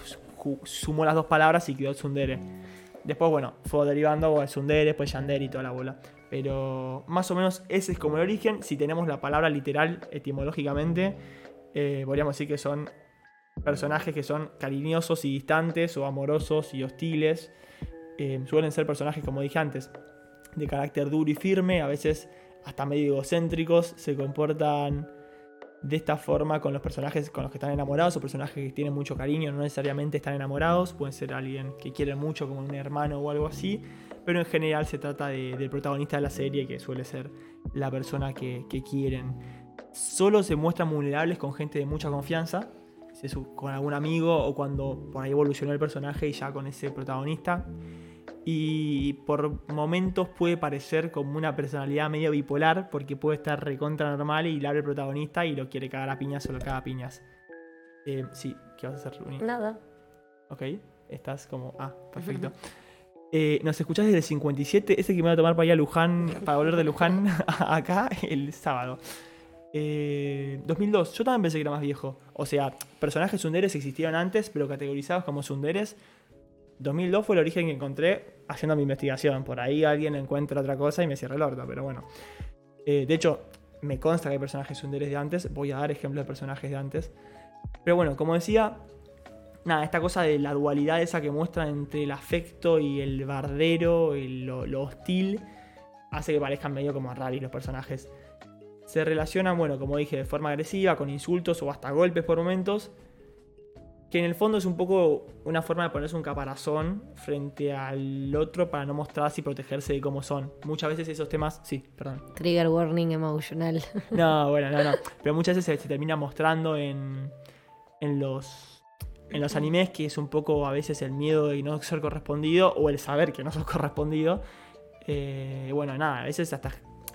sumó las dos palabras y quedó Tsundere. Después, bueno, fue derivando bueno, Tsundere, después Yandere y toda la bola. Pero más o menos ese es como el origen. Si tenemos la palabra literal etimológicamente, eh, podríamos decir que son personajes que son cariñosos y distantes o amorosos y hostiles. Eh, suelen ser personajes, como dije antes, de carácter duro y firme, a veces hasta medio egocéntricos, se comportan de esta forma con los personajes con los que están enamorados o personajes que tienen mucho cariño, no necesariamente están enamorados, pueden ser alguien que quieren mucho como un hermano o algo así, pero en general se trata de- del protagonista de la serie que suele ser la persona que, que quieren. Solo se muestran vulnerables con gente de mucha confianza, con algún amigo o cuando por ahí evolucionó el personaje y ya con ese protagonista. Y por momentos puede parecer como una personalidad medio bipolar, porque puede estar recontra normal y le habla el protagonista y lo quiere cagar a piñas o lo caga a piñas. Eh, sí, ¿qué vas a hacer, Luni? Nada. Ok, estás como. Ah, perfecto. *laughs* Eh, nos escuchás desde el 57, ese que me voy a tomar para ir a Luján, para volver de Luján *laughs* a acá el sábado. Eh, 2002, yo también pensé que era más viejo. O sea, personajes sunderes existieron antes, pero categorizados como sunderes. 2002 fue el origen que encontré haciendo mi investigación. Por ahí alguien encuentra otra cosa y me cierra el orto, pero bueno. Eh, de hecho, me consta que hay personajes sunderes de antes. Voy a dar ejemplos de personajes de antes. Pero bueno, como decía, nada, esta cosa de la dualidad esa que muestra entre el afecto y el bardero, el- lo, hostil, hace que parezcan medio como raros los personajes. Se relacionan, bueno, como dije, de forma agresiva, con insultos o hasta golpes por momentos, que en el fondo es un poco una forma de ponerse un caparazón frente al otro para no mostrarse y protegerse de cómo son. Muchas veces esos temas, sí, perdón. Trigger warning emotional. *laughs* No, bueno, no, no. Pero muchas veces se, se termina mostrando en, en los en los animes que es un poco a veces el miedo de no ser correspondido o el saber que no sos correspondido. Eh, bueno, nada, a veces hasta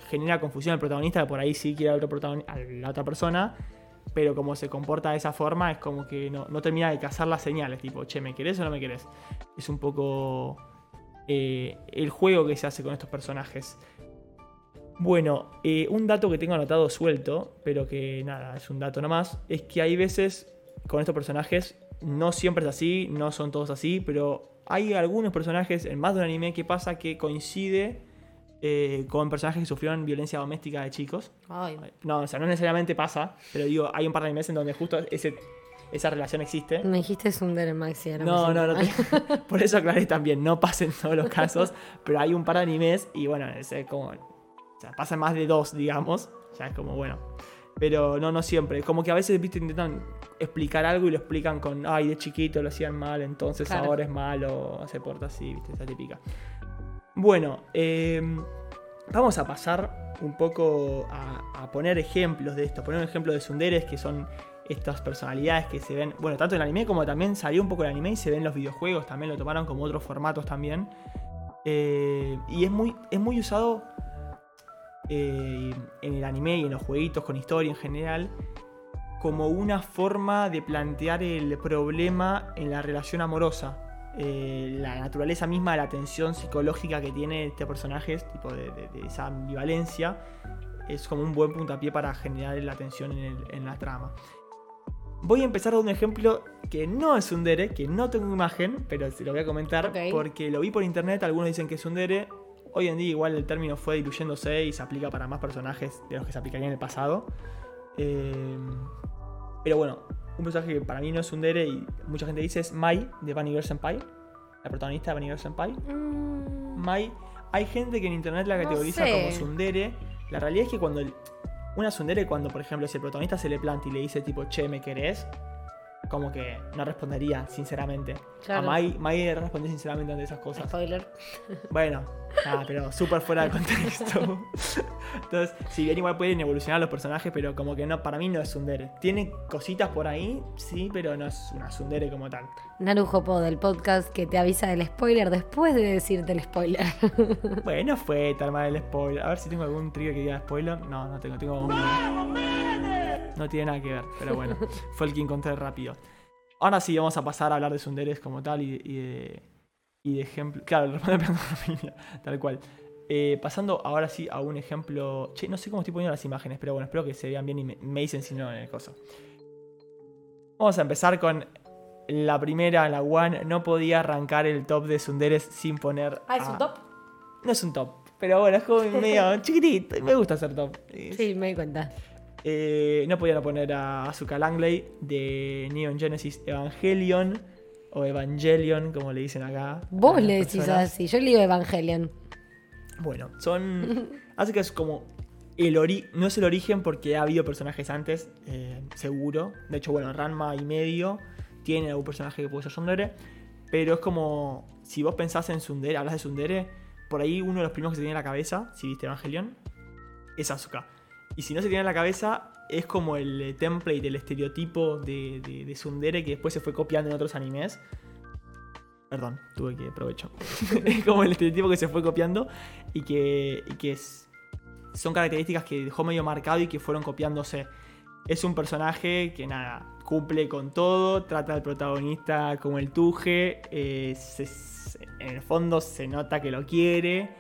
genera confusión el protagonista que por ahí sí quiere al otro a la otra persona, pero como se comporta de esa forma es como que no, no termina de cazar las señales, tipo, che, ¿me querés o no me querés? Es un poco eh, el juego que se hace con estos personajes. Bueno, eh, un dato que tengo anotado suelto, pero que nada, es un dato nomás, es que hay veces con estos personajes, no siempre es así, no son todos así, pero hay algunos personajes en más de un anime que pasa que coincide eh, con personajes que sufrieron violencia doméstica de chicos. Ay, No, o sea, no necesariamente pasa, pero digo, hay un par de animes en donde justo ese, esa relación existe. me dijiste Sundere Maxi. me No, no, no. mal. te- *laughs* Por eso aclaré también, no pasa en todos los *laughs* casos, pero hay un par de animes y bueno, es como. O sea, pasan más de dos, digamos. Ya es como, bueno. Pero no, no siempre. Como que a veces, viste, intentan explicar algo y lo explican con, ay, de chiquito lo hacían mal, entonces Claro. ahora es malo, se porta así, viste, esa típica. Bueno, eh, vamos a pasar un poco a, poner ejemplos de esto. Poner un ejemplo de Sunderes, que son estas personalidades que se ven, bueno, tanto en el anime como también salió un poco el anime y se ven en los videojuegos, también lo tomaron como otros formatos también. Eh, y es muy, es muy usado eh, en el anime y en los jueguitos con historia en general como una forma de plantear el problema en la relación amorosa. Eh, la naturaleza misma de la tensión psicológica que tiene este personaje, tipo de, de- de esa ambivalencia, es como un buen puntapié para generar la tensión en, el- en la trama. Voy a empezar con un ejemplo que no es un dere, que no tengo imagen, pero se lo voy a comentar porque lo vi por internet, algunos dicen que es un dere. Hoy en día igual el término fue diluyéndose y se aplica para más personajes de los que se aplicaría en el pasado. Eh, pero bueno, un personaje que para mí no es un dere y mucha gente dice es Mai de Girl Senpai, la protagonista de Girl Senpai. Mm, Mai, hay gente que en internet la No categoriza sé. como tsundere. La realidad es que cuando el- una tsundere, cuando por ejemplo si el protagonista se le planta y le dice tipo, che, ¿me querés? Como que no respondería, sinceramente. Claro. A Mai, Mai responde sinceramente ante esas cosas. Spoiler. Bueno, nada, pero súper fuera de *laughs* contexto. Entonces, si bien igual pueden evolucionar los personajes, pero como que no, para mí no es tsundere. Tiene cositas por ahí, sí, pero no es una tsundere como tal. Narujo Po del podcast que te avisa del spoiler después de decirte el spoiler. *laughs* Bueno, fue tal mal el spoiler. A ver si tengo algún trigger que diga spoiler. No, no tengo, tengo un... No tiene nada que ver, pero bueno, *laughs* fue el que encontré rápido. Ahora sí vamos a pasar a hablar de Sunderes como tal y, y de, y de ejemplo. Claro, *laughs* tal cual. Eh, pasando ahora sí a un ejemplo. Che, no sé cómo estoy poniendo las imágenes, pero bueno, espero que se vean bien y me, me dicen si no en el coso. Vamos a empezar con la primera, la one. No podía arrancar el top de Sunderes sin poner. Ah, ¿es a- un top? no es un top. Pero bueno, es como medio *laughs* chiquitito. Me gusta ser top. Sí, me di cuenta. Eh, no podían poner a Asuka Langley de Neon Genesis Evangelion o Evangelion, como le dicen acá. Vos le decís personas. así, yo le digo Evangelion. Bueno, son. *laughs* Asuka es como. El ori no es el origen porque ha habido personajes antes, eh, seguro. De hecho, bueno, Ranma y medio tiene algún personaje que puede ser Sundere. Pero es como. Si vos pensás en Sundere, hablas de Sundere, por ahí uno de los primeros que se tiene en la cabeza, si viste Evangelion, es Asuka. Y si no se tiene en la cabeza, es como el eh, template, el estereotipo de, de, de Tsundere que después se fue copiando en otros animes. Perdón, tuve que aprovecho. *laughs* es como el estereotipo que se fue copiando y que, y que es- son características que dejó medio marcado y que fueron copiándose. Es un personaje que nada, cumple con todo, trata al protagonista como el tuje, eh, se- en el fondo se nota que lo quiere,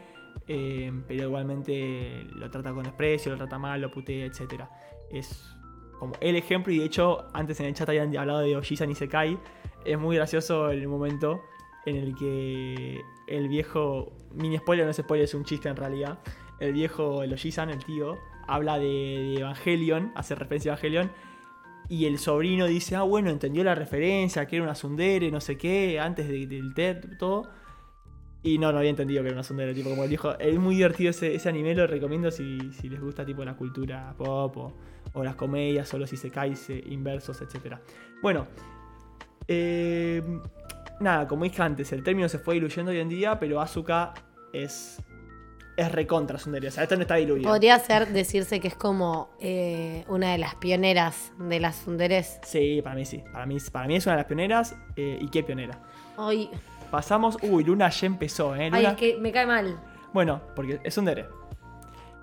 eh, pero igualmente lo trata con desprecio, lo trata mal, lo putea, etc. Es como el ejemplo, y de hecho antes en el chat habían hablado de Ojisan y Sekai, es muy gracioso el momento en el que el viejo, mini spoiler, no es spoiler, es un chiste en realidad, el viejo, el Ojisan, el tío, habla de, Evangelion, hace referencia a Evangelion, y el sobrino dice, ah, bueno, entendió la referencia, que era una Sundere, no sé qué, antes de- del TED, todo. Y no, no había entendido que era una Sundere, tipo, como él dijo, es muy divertido ese, ese anime, lo recomiendo si, si les gusta, tipo, la cultura pop o, o las comedias o los isekais inversos, etc. Bueno, eh, nada, como dije antes, el término se fue diluyendo hoy en día, pero Asuka es, es recontra Sundere, o sea, esto no está diluido. Podría ser decirse que es como eh, una de las pioneras de las sunderes. Sí, para mí sí, para mí, para mí es una de las pioneras, eh, ¿y qué pionera? Ay, Pasamos, uy, Luna ya empezó, ¿eh? ay, es que me cae mal. Bueno, porque es un dere.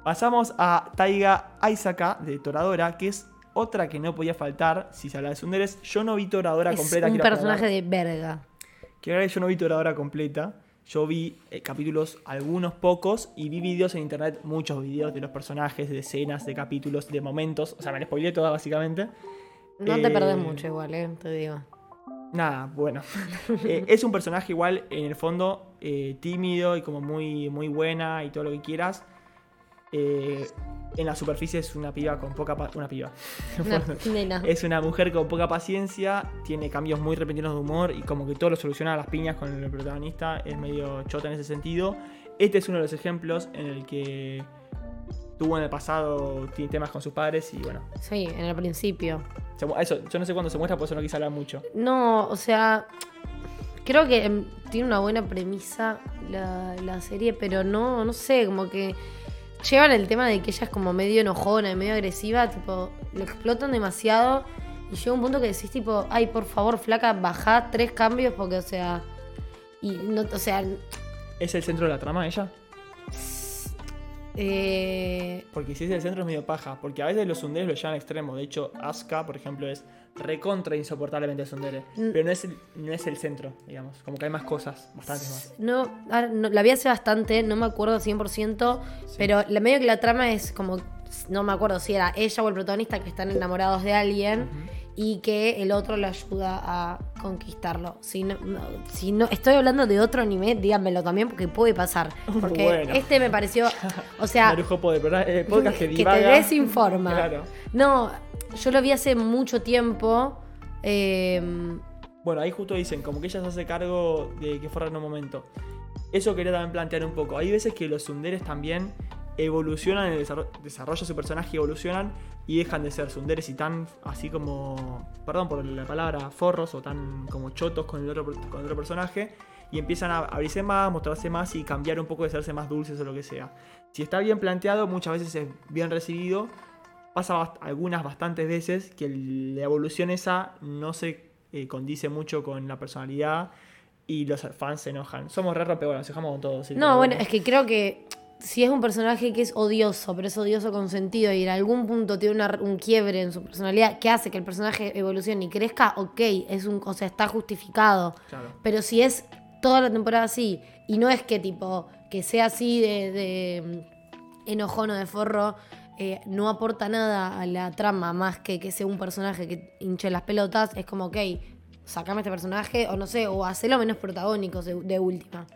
Pasamos a Taiga Aisaka de Toradora, que es otra que no podía faltar si se habla de Sunderes. Yo no vi Toradora Es completa. un quiero personaje aclarar. de verga. Quiero que yo no vi Toradora completa. Yo vi eh, capítulos, algunos pocos, y vi videos en internet, muchos videos de los personajes, de escenas, de capítulos, de momentos. O sea, me les spoileé toda básicamente. No te Eh, perdés mucho igual, eh, te digo. Nada, bueno. *laughs* Eh, es un personaje igual, en el fondo, eh, tímido y como muy, muy buena y todo lo que quieras. Eh, en la superficie es una piba con poca... Una piba. *laughs* Una nena. es una mujer con poca paciencia, tiene cambios muy repentinos de humor y como que todo lo soluciona a las piñas con el protagonista. Es medio chota en ese sentido. Este es uno de los ejemplos en el que tuvo en el pasado temas con sus padres y bueno. Sí, en el principio. Eso, yo no sé cuándo se muestra, por eso no quise hablar mucho. No, o sea, creo que em, tiene una buena premisa la, la serie, pero no, no sé, como que llevan el tema de que ella es como medio enojona y medio agresiva, tipo, lo explotan demasiado y llega un punto que decís tipo, ay, por favor, flaca, bajá tres cambios porque, o sea, y no, o sea, ¿Es el centro de la trama ella? Eh, Porque si es el centro es medio paja. Porque a veces los sunderes lo llevan al extremo. De hecho, Asuka, por ejemplo, es recontra insoportablemente sundere. Mm. Pero no es, el, no es el centro, digamos. Como que hay más cosas, bastantes más. No, no, la vi hace bastante, no me acuerdo 100%, pero la medio que la trama es como, no me acuerdo si era ella o el protagonista que están enamorados de alguien y que el otro le ayuda a conquistarlo. Si no, no- si no estoy hablando de otro anime, díganmelo también porque puede pasar. *laughs* Porque Bueno. este me pareció, o sea, *laughs* podcast que que te desinforma. Claro. No, yo lo vi hace mucho tiempo. eh, Bueno, ahí justo dicen, como que ella se hace cargo de que fuera en un momento. Eso quería también plantear un poco. Hay veces que los sunderes también evolucionan en el desarrollo, desarrollo de su personaje, evolucionan y dejan de ser sunderes y tan así como, perdón por la palabra, forros o tan como chotos con el otro, con el otro personaje y empiezan a abrirse más, mostrarse más y cambiar un poco de hacerse más dulces o lo que sea. Si está bien planteado, muchas veces es bien recibido. Pasa bast- algunas bastantes veces que la evolución esa no se eh, condice mucho con la personalidad y los fans se enojan. Somos re rompehuevos, nos dejamos con todo. No, bueno, es que creo que si es un personaje que es odioso, pero es odioso con sentido y en algún punto tiene una- un quiebre en su personalidad que hace que el personaje evolucione y crezca, ok, es un, o sea, está justificado. Claro. Pero si es toda la temporada así y no es que tipo que sea así de, de mm, enojón o de forro, eh, no aporta nada a la trama más que que sea un personaje que hinche las pelotas, es como, ok, sacame este personaje o no sé, o hacelo menos protagónico de, de última.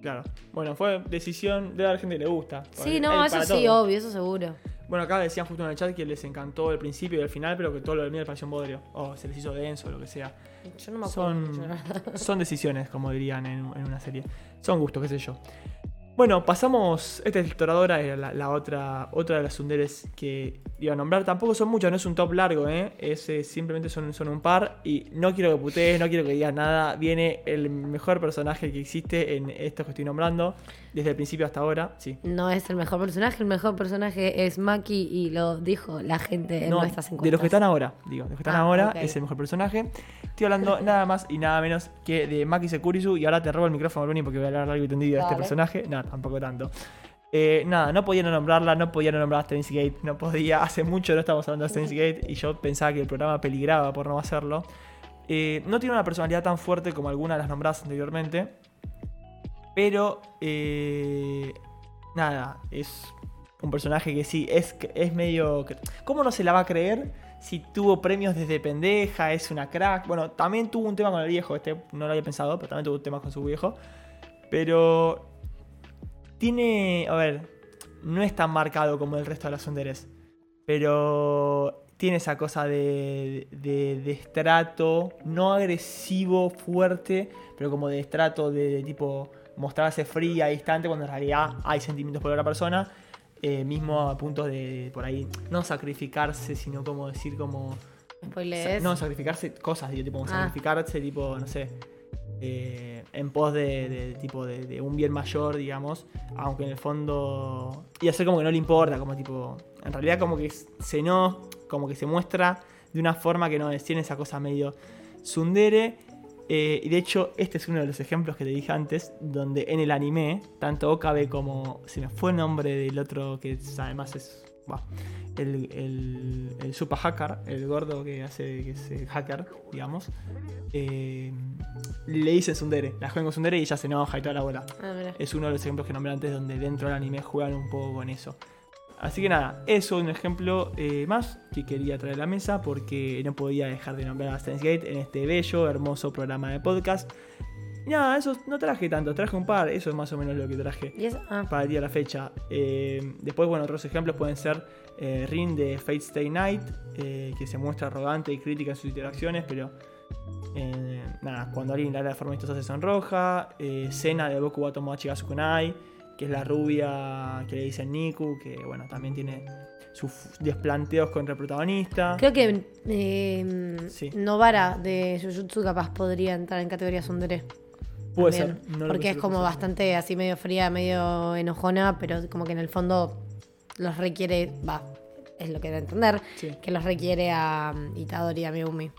Claro. Bueno, fue decisión de la gente que le gusta. Sí, no, eso sí, todo. obvio, eso seguro. Bueno, acá decían justo en el chat que les encantó el principio y el final, pero que todo lo del medio les pareció un bodrio. O se les hizo denso o lo que sea. Yo no me acuerdo Son, mucho, son decisiones, como dirían en, en una serie. Son gustos, qué sé yo. Bueno, pasamos. Esta es Toradora, era la, la otra, otra de las sunderes que iba a nombrar. Tampoco son muchas, no es un top largo, ¿eh? Es, eh, simplemente son, son un par. Y no quiero que putees, no quiero que digas nada. Viene el mejor personaje que existe en estos que estoy nombrando, desde el principio hasta ahora. Sí. No es el mejor personaje, el mejor personaje es Maki y lo dijo la gente en No, nuestras encuestas. de los que están ahora, digo, de los que están Ah, ahora es el mejor personaje. Estoy hablando nada más y nada menos que de Maki Sekurisu y ahora te robo el micrófono, Bruni, porque voy a hablar largo y tendido de este personaje. No, tampoco tanto. Eh, nada, no podía no nombrarla, no podía no nombrar a Steins Gate, no podía. *laughs* Hace mucho no estamos hablando de Steins Gate y yo pensaba que el programa peligraba por no hacerlo. Eh, no tiene una personalidad tan fuerte como algunas de las nombradas anteriormente, pero eh, nada, es un personaje que sí, es, es medio... ¿Cómo no se la va a creer si tuvo premios desde pendeja, es una crack? Bueno, también tuvo un tema con el viejo, este no lo había pensado, pero también tuvo un tema con su viejo. Pero tiene, a ver, no es tan marcado como el resto de las sunderes, pero tiene esa cosa de, de, estrato, no agresivo, fuerte, pero como de estrato de, de tipo mostrarse fría, distante, cuando en realidad hay sentimientos por la otra persona. Eh, mismo a punto de, por ahí, no sacrificarse, sino como decir como... Spoilers. No, sacrificarse cosas, digo, tipo, Ah. sacrificarse, tipo, no sé, eh, en pos de, de, tipo, de, de un bien mayor, digamos, aunque en el fondo... Y hacer como que no le importa, como tipo... En realidad como que se no, como que se muestra de una forma que no es, tiene esa cosa medio sundere. Eh, y de hecho, este es uno de los ejemplos que te dije antes, donde en el anime, tanto Okabe como... Se me fue el nombre del otro que además es... bah, el, el, el super hacker, el gordo que hace que es eh, hacker, digamos, eh, le dicen Sundere, la juegan con Sundere y ella se enoja y toda la bola. Ah. Es uno de los ejemplos que nombré antes donde dentro del anime juegan un poco con eso. Así que nada, eso es un ejemplo eh, más que quería traer a la mesa porque no podía dejar de nombrar a Gate en este bello, hermoso programa de podcast. Y nada, eso no traje tanto, traje un par, eso es más o menos lo que traje. Ah. para el día de la fecha. Eh, después, bueno, otros ejemplos pueden ser eh, Rin de Fate Stay Night, que se muestra arrogante y crítica en sus interacciones, pero nada, cuando alguien le habla de forma amistosa se sonroja. Sena de Boku wa Tomodachi ga Sukunai, que es la rubia que le dicen Niku, que bueno, también tiene sus desplanteos contra el protagonista. Creo que eh, Sí. Novara de Jujutsu capaz podría entrar en categoría Sundere. Puede también, ser. no porque es como bastante así medio fría, medio enojona, pero como que en el fondo los requiere, va, es lo que da a entender, Sí. que los requiere a um, Itadori y a Megumi.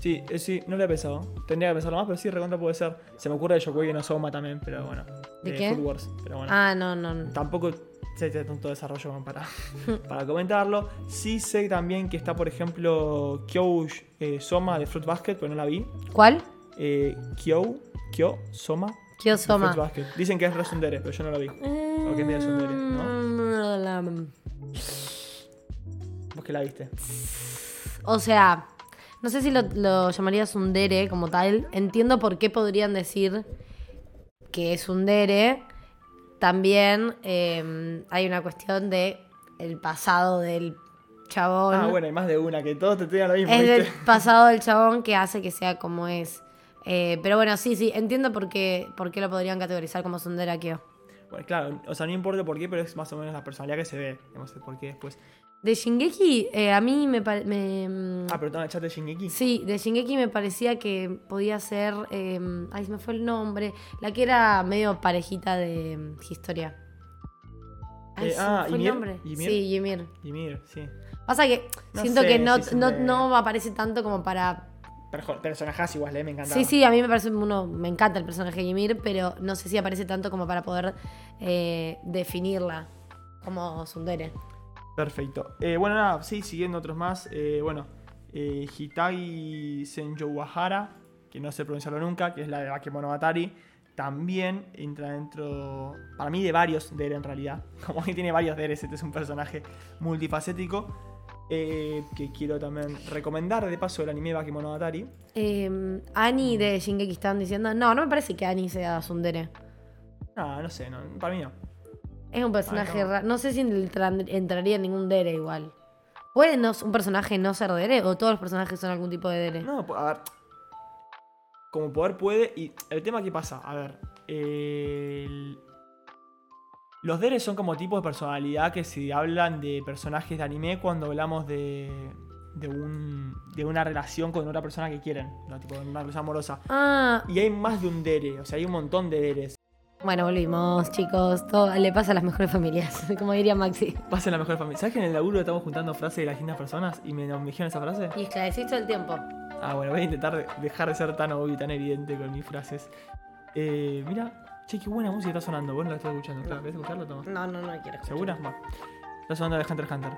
Sí, eh, sí, no lo he pensado. Tendría que pensarlo más, pero sí, recontra puede ser. Se me ocurre de Yokoi no Soma también, pero bueno. ¿De de qué? Food Wars, pero bueno. Ah, no, no. no. Tampoco sé hay tanto desarrollo como para, *laughs* para comentarlo. Sí sé también que está, por ejemplo, Kyo eh, Soma de Fruit Basket, pero no la vi. ¿Cuál? Eh, Kyo, Kyo Soma de Kyosoma. Fruit Basket. Dicen que es resundere, pero yo no lo vi. Porque es medio tsundere, Mm, Vos que la viste. O sea, no sé si lo, lo llamaría Sundere como tal. Entiendo por qué podrían decir que es Sundere. También eh, hay una cuestión de el pasado del chabón. Ah, bueno, hay más de una, que todos te tengan lo mismo, es del ¿viste? *laughs* pasado del chabón que hace que sea como es. Eh, pero bueno, sí, sí, entiendo por qué, por qué lo podrían categorizar como Sundere a Kyo. Bueno, claro, o sea, no importa por qué, pero es más o menos la personalidad que se ve. Digamos, el por qué después. De Shingeki, eh, a mí me, me, mm, Ah, pero el chat de Shingeki. Sí, de Shingeki me parecía que podía ser. eh, ay, se me fue el nombre. La que era medio parejita de mm, historia. Ay, Eh, se me ah, fue el ¿Ymir? nombre. ¿Ymir? Sí, Ymir. Y mira, sí. Pasa que No siento sé que no, no, no aparece tanto como para. Personajes igual, eh, me encanta. Sí, sí, a mí me parece uno. Me encanta el personaje de Ymir, pero no sé si aparece tanto como para poder eh, definirla como Sundere. Perfecto. Eh, bueno, nada, sí, siguiendo otros más. eh, bueno, eh, Hitagi Senjouhara, que no sé pronunciarlo nunca, que es la de Bakemonogatari, también entra dentro, para mí, de varios de él en realidad. *laughs* Como que tiene varios de él, este es un personaje multifacético. eh, que quiero también recomendar de paso el anime Bakemonogatari. Eh, Ani de Shingeki estaban diciendo. No, no me parece que Ani sea Sundere. No, no sé, no, para mí no. Es un personaje raro. No sé si entra- entraría en ningún Dere igual. ¿Puede no- un personaje no ser Dere o todos los personajes son algún tipo de Dere? No, a ver. Como poder puede. Y el tema que pasa, a ver. el- Los deres son como tipos de personalidad que se hablan de personajes de anime cuando hablamos de. de un. de una relación con otra persona que quieren. ¿no? Tipo, una relación amorosa. Ah, Y hay más de un dere, o sea, hay un montón de deres. Bueno, volvimos, chicos. Todo le pasa a las mejores familias, *laughs* como diría Maxi. Pasa en la mejor familia. ¿Sabes que en el laburo estamos juntando frases de las distintas personas y me, me dijeron esa frase? Y esclarecís todo el tiempo. Ah, bueno, voy a intentar de- dejar de ser tan obvio y tan evidente con mis frases. Eh, mira, che, qué buena música está sonando. Vos no la estás escuchando, claro. ¿Querés escucharlo? Toma. No, no, no quiero. ¿Segura? Va. Está sonando de Hunter x Hunter.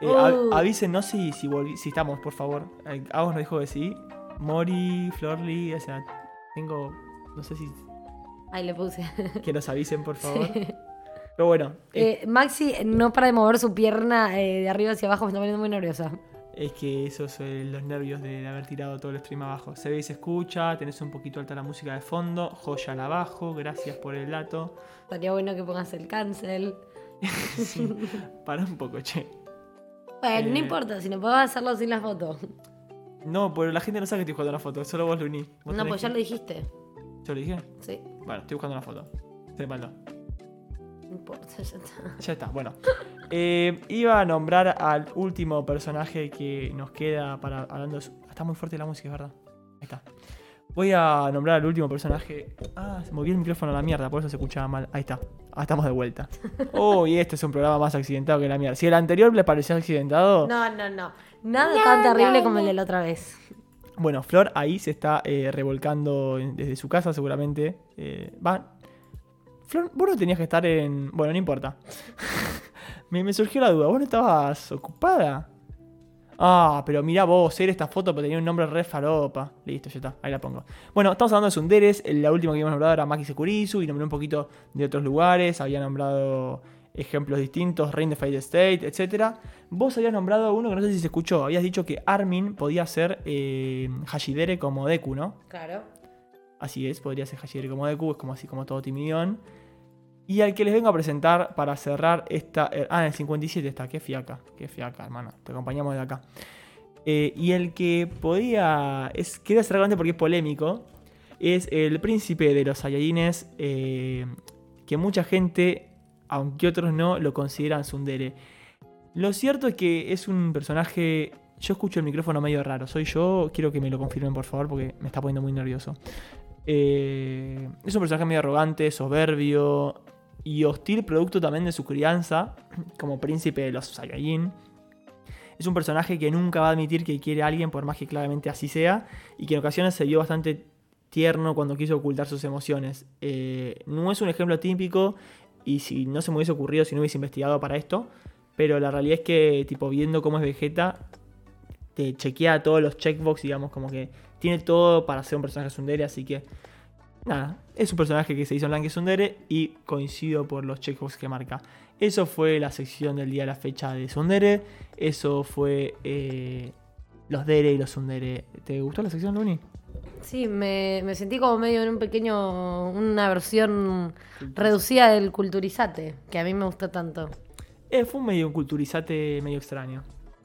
Eh, Uh. av- avísenos si, si, si estamos, por favor. Eh, Agos nos dijo que sí. Mori, Florly, o sea, tengo. No sé si. Ahí le puse. *laughs* Que nos avisen, por favor. Pero bueno, eh, Eh, Maxi no para de mover su pierna eh, de arriba hacia abajo, me está poniendo muy nerviosa. es que esos son los nervios de, haber tirado todo el stream abajo. Se ve y se escucha, tenés un poquito alta la música de fondo, joya al abajo, gracias por el dato. Estaría bueno que pongas el cancel. *laughs* Sí, para un poco, che. Bueno, no importa, si no podemos hacerlo sin la foto. No, pero la gente no sabe que estoy buscando una foto, solo vos lo uní. Vos No, pues ya lo dijiste. ¿Yo lo dije? Sí, Bueno, estoy buscando una foto. Se me mandó. no importa, ya está. *laughs* Ya está, bueno. Eh, iba a nombrar al último personaje que nos queda para hablando de su- Está muy fuerte la música, es verdad. Ahí está. Voy a nombrar al último personaje. Ah, se movió el micrófono a la mierda, por eso se escuchaba mal. Ahí está. Ah, estamos de vuelta. *laughs* Oh, y este es un programa más accidentado que la mierda. Si el anterior le pareció accidentado, No, no, no. Nada tan terrible como el de la otra vez. Bueno, Flor ahí se está eh, revolcando desde su casa seguramente. Eh, va. Flor, vos no tenías que estar en... Bueno, no importa. *laughs* me, surgió la duda. ¿Vos no estabas ocupada? Ah, pero mira vos, era esta foto pero tenía un nombre re faropa. Listo, ya está, ahí la pongo. Bueno, estamos hablando de Sunderes. La última que habíamos nombrado era Maki Sekurizu y nombré un poquito de otros lugares. Había nombrado ejemplos distintos, Rain the Fate State, etc. Vos habías nombrado uno que no sé si se escuchó. Habías dicho que Armin podía ser eh, Hashidere como Deku, ¿no? Claro. Así es, podría ser Hashidere como Deku, es como así como todo timidón. Y al que les vengo a presentar para cerrar esta. eh, ah, en el 57 está, qué fiaca, qué fiaca, hermano. Te acompañamos de acá. Eh, y el que podía. Es, quería cerrar antes porque es polémico. Es el príncipe de los Saiyajines. eh, que mucha gente, aunque otros no, lo consideran Sundere. Lo cierto es que es un personaje. Yo escucho el micrófono medio raro. Soy yo. Quiero que me lo confirmen, por favor, porque me está poniendo muy nervioso. Eh, es un personaje medio arrogante, soberbio y hostil, producto también de su crianza *clears throat* como príncipe de los Saiyajin. Es un personaje que nunca va a admitir que quiere a alguien, por más que claramente así sea, y que en ocasiones se vio bastante tierno cuando quiso ocultar sus emociones. Eh, no es un ejemplo típico, y si no se me hubiese ocurrido si no hubiese investigado para esto, pero la realidad es que, tipo, viendo cómo es Vegeta, te chequea todos los checkbox, digamos, como que tiene todo para ser un personaje Sundere, así que nada, es un personaje que se hizo en Blanque Sundere y coincido por los checkbox que marca. Eso fue la sección del día de la fecha de Sundere, eso fue eh, los Dere y los Sundere. ¿Te gustó la sección, Luni? Sí, me, me sentí como medio en un pequeño. Una versión reducida del culturizate, que a mí me gustó tanto. Eh, fue un medio un culturizate medio extraño.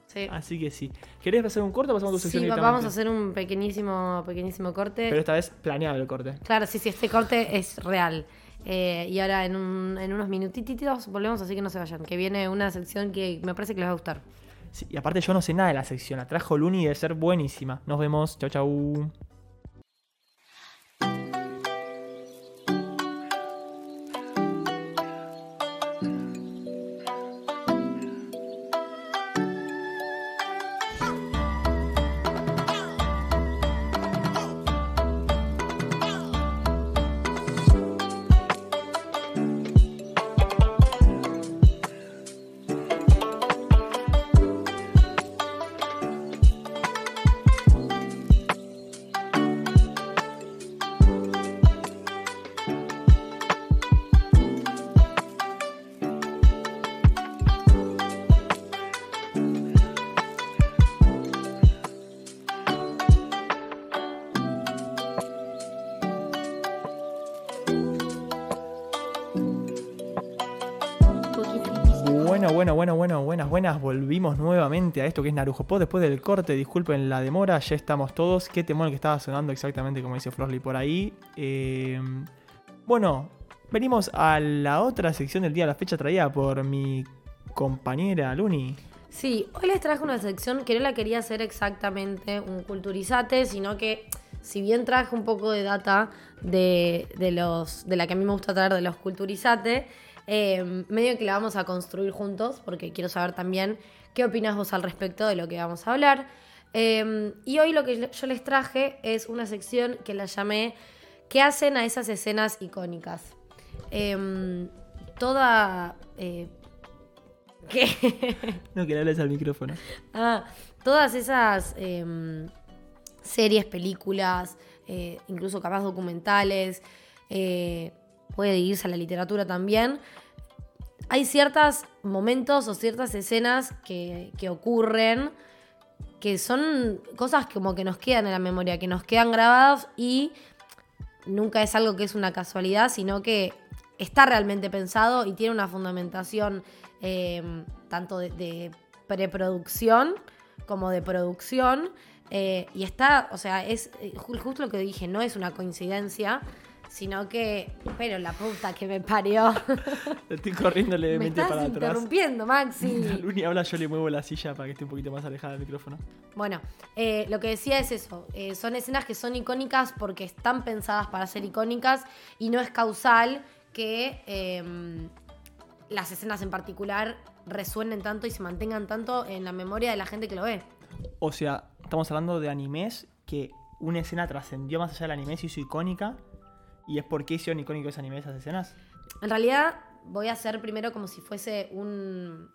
Sí. Así que sí. ¿Querés hacer un corte o pasamos a tu sección Sí, vamos a hacer un pequeñísimo, pequeñísimo corte. Pero esta vez planeado el corte. Claro, sí, sí, este corte es real. Eh, y ahora en, un- en unos minutitos volvemos, así que no se vayan. Que viene una sección que me parece que les va a gustar. Sí, y aparte yo no sé nada de la sección. La trajo Luni y debe ser buenísima. Nos vemos. Chau, chau. Nuevamente a esto que es Narujo Pod. Después del corte, disculpen la demora, ya estamos todos. Qué temor que estaba sonando exactamente como dice Florly por ahí. Eh, bueno, venimos a la otra sección del día, la fecha traída por mi compañera Luni. Sí, hoy les traje una sección que no la quería hacer exactamente un culturizate, sino que si bien traje un poco de data de, de los, de la que a mí me gusta traer de los culturizate, eh, medio que la vamos a construir juntos, porque quiero saber también qué opinas vos al respecto de lo que vamos a hablar. Eh, y hoy lo que yo les traje es una sección que la llamé ¿Qué hacen a esas escenas icónicas? Eh, toda... eh, *laughs* ¿Qué? No, que le hables al micrófono. Ah, todas esas em, series, películas, eh, incluso capaz documentales, eh, puede irse a la literatura también. Hay ciertos momentos o ciertas escenas que, que ocurren que son cosas como que nos quedan en la memoria, que nos quedan grabadas y nunca es algo que es una casualidad, sino que está realmente pensado y tiene una fundamentación eh, tanto de, preproducción como de producción. eh, y está, o sea, es eh, ju- justo lo que dije, no es una coincidencia, sino que, pero la puta que me parió. *laughs* Estoy corriendo me levemente estás para atrás. interrumpiendo, Maxi. *laughs* Luni habla, yo le muevo la silla para que esté un poquito más alejada del micrófono. Bueno, eh, lo que decía es eso. eh, son escenas que son icónicas porque están pensadas para ser icónicas y no es causal que eh, las escenas en particular resuenen tanto y se mantengan tanto en la memoria de la gente que lo ve. O sea, estamos hablando de animes que una escena trascendió más allá del anime, se hizo icónica. ¿Y es por qué hicieron icónicos esos animes esas escenas? En realidad voy a hacer primero como si fuese un...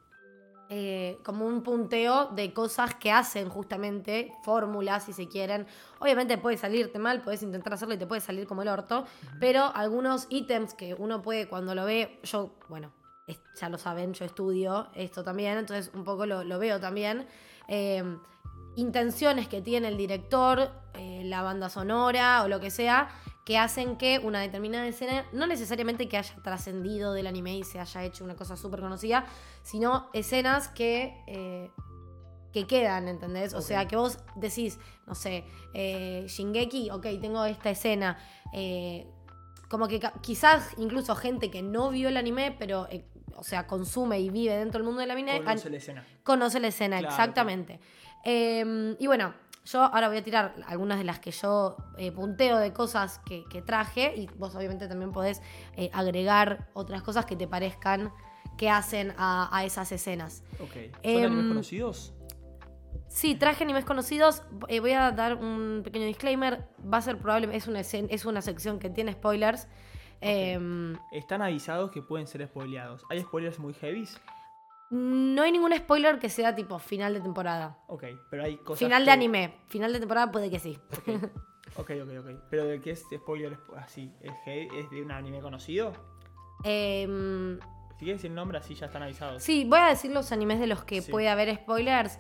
eh, como un punteo de cosas que hacen justamente, fórmulas si se quieren. Obviamente puede salirte mal, puedes intentar hacerlo y te puede salir como el orto, pero algunos ítems que uno puede cuando lo ve, yo, bueno, es- ya lo saben, yo estudio esto también, entonces un poco lo, lo veo también. Eh, intenciones que tiene el director, eh, la banda sonora o lo que sea, que hacen que una determinada escena, no necesariamente que haya trascendido del anime y se haya hecho una cosa súper conocida, sino escenas que, eh, que quedan, ¿entendés? O sea, que vos decís, no sé, eh, Shingeki, ok, tengo esta escena. eh, como que quizás incluso gente que no vio el anime, pero, eh, o sea, consume y vive dentro del mundo del anime, Conoce la escena. conoce la escena, Claro, exactamente. Eh, y bueno, yo ahora voy a tirar algunas de las que yo eh, punteo de cosas que, que traje y vos obviamente también podés eh, agregar otras cosas que te parezcan que hacen a, a esas escenas. Ok. ¿Son Em, animes conocidos? Sí, traje animes conocidos. Eh, voy a dar un pequeño disclaimer. Va a ser probable, es una, es una sección que tiene spoilers. Em, Están avisados que pueden ser spoileados. ¿Hay spoilers muy heavies? No hay ningún spoiler que sea tipo final de temporada. Ok, pero hay cosas. Final de anime. Final de temporada puede que sí. Ok, ok, ok. ok. Pero de qué es spoiler así, ¿es, de un anime conocido? Em, Si quieres el nombre, así ya están avisados. Sí, voy a decir los animes de los que Sí. puede haber spoilers.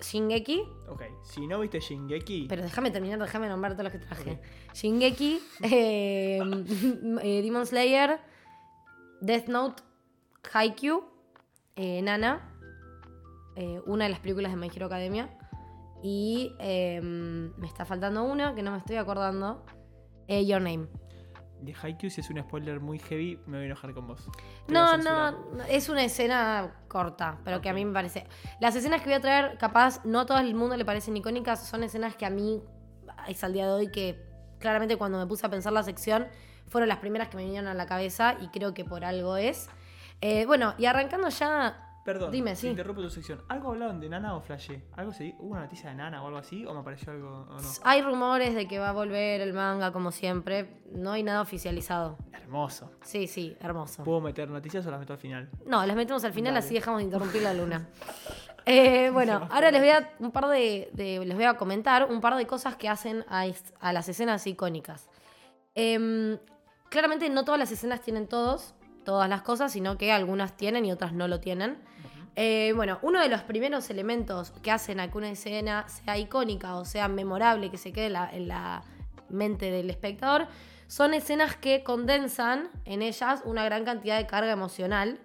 Shingeki, Ok, si no viste Shingeki, pero déjame terminar, déjame nombrar todos los que traje. Shingeki, eh, *laughs* eh, Demon Slayer, Death Note, Haikyuu, eh, Nana, eh, una de las películas de My Hero Academia. Y eh, me está faltando una que no me estoy acordando. eh, Your Name. de Haikyuu, si es un spoiler muy heavy, me voy a enojar con vos. Te No, no, es una escena corta, pero que a mí me parece. Las escenas que voy a traer, capaz, no a todo el mundo le parecen icónicas, son escenas que a mí es al día de hoy que claramente cuando me puse a pensar la sección fueron las primeras que me vinieron a la cabeza y creo que por algo es. Eh, bueno, y arrancando ya. Perdón, Dime, sí. interrumpo tu sección. ¿Algo hablaron de Nana o Flashé? ¿Algo se ¿Hubo una noticia de Nana o algo así? ¿O me apareció algo o no? Hay rumores de que va a volver el manga como siempre. No hay nada oficializado. Hermoso. Sí, sí, hermoso. ¿Puedo meter noticias o las meto al final? No, las metemos al final, Dale. así dejamos de interrumpir la luna. *laughs* Eh, bueno, ahora les voy a un par de, de- les voy a comentar un par de cosas que hacen a las escenas icónicas. Em, claramente no todas las escenas tienen todos, todas las cosas, sino que algunas tienen y otras no lo tienen. Eh, bueno, uno de los primeros elementos que hacen a que una escena sea icónica o sea memorable, que se quede en la, en la mente del espectador, son escenas que condensan en ellas una gran cantidad de carga emocional.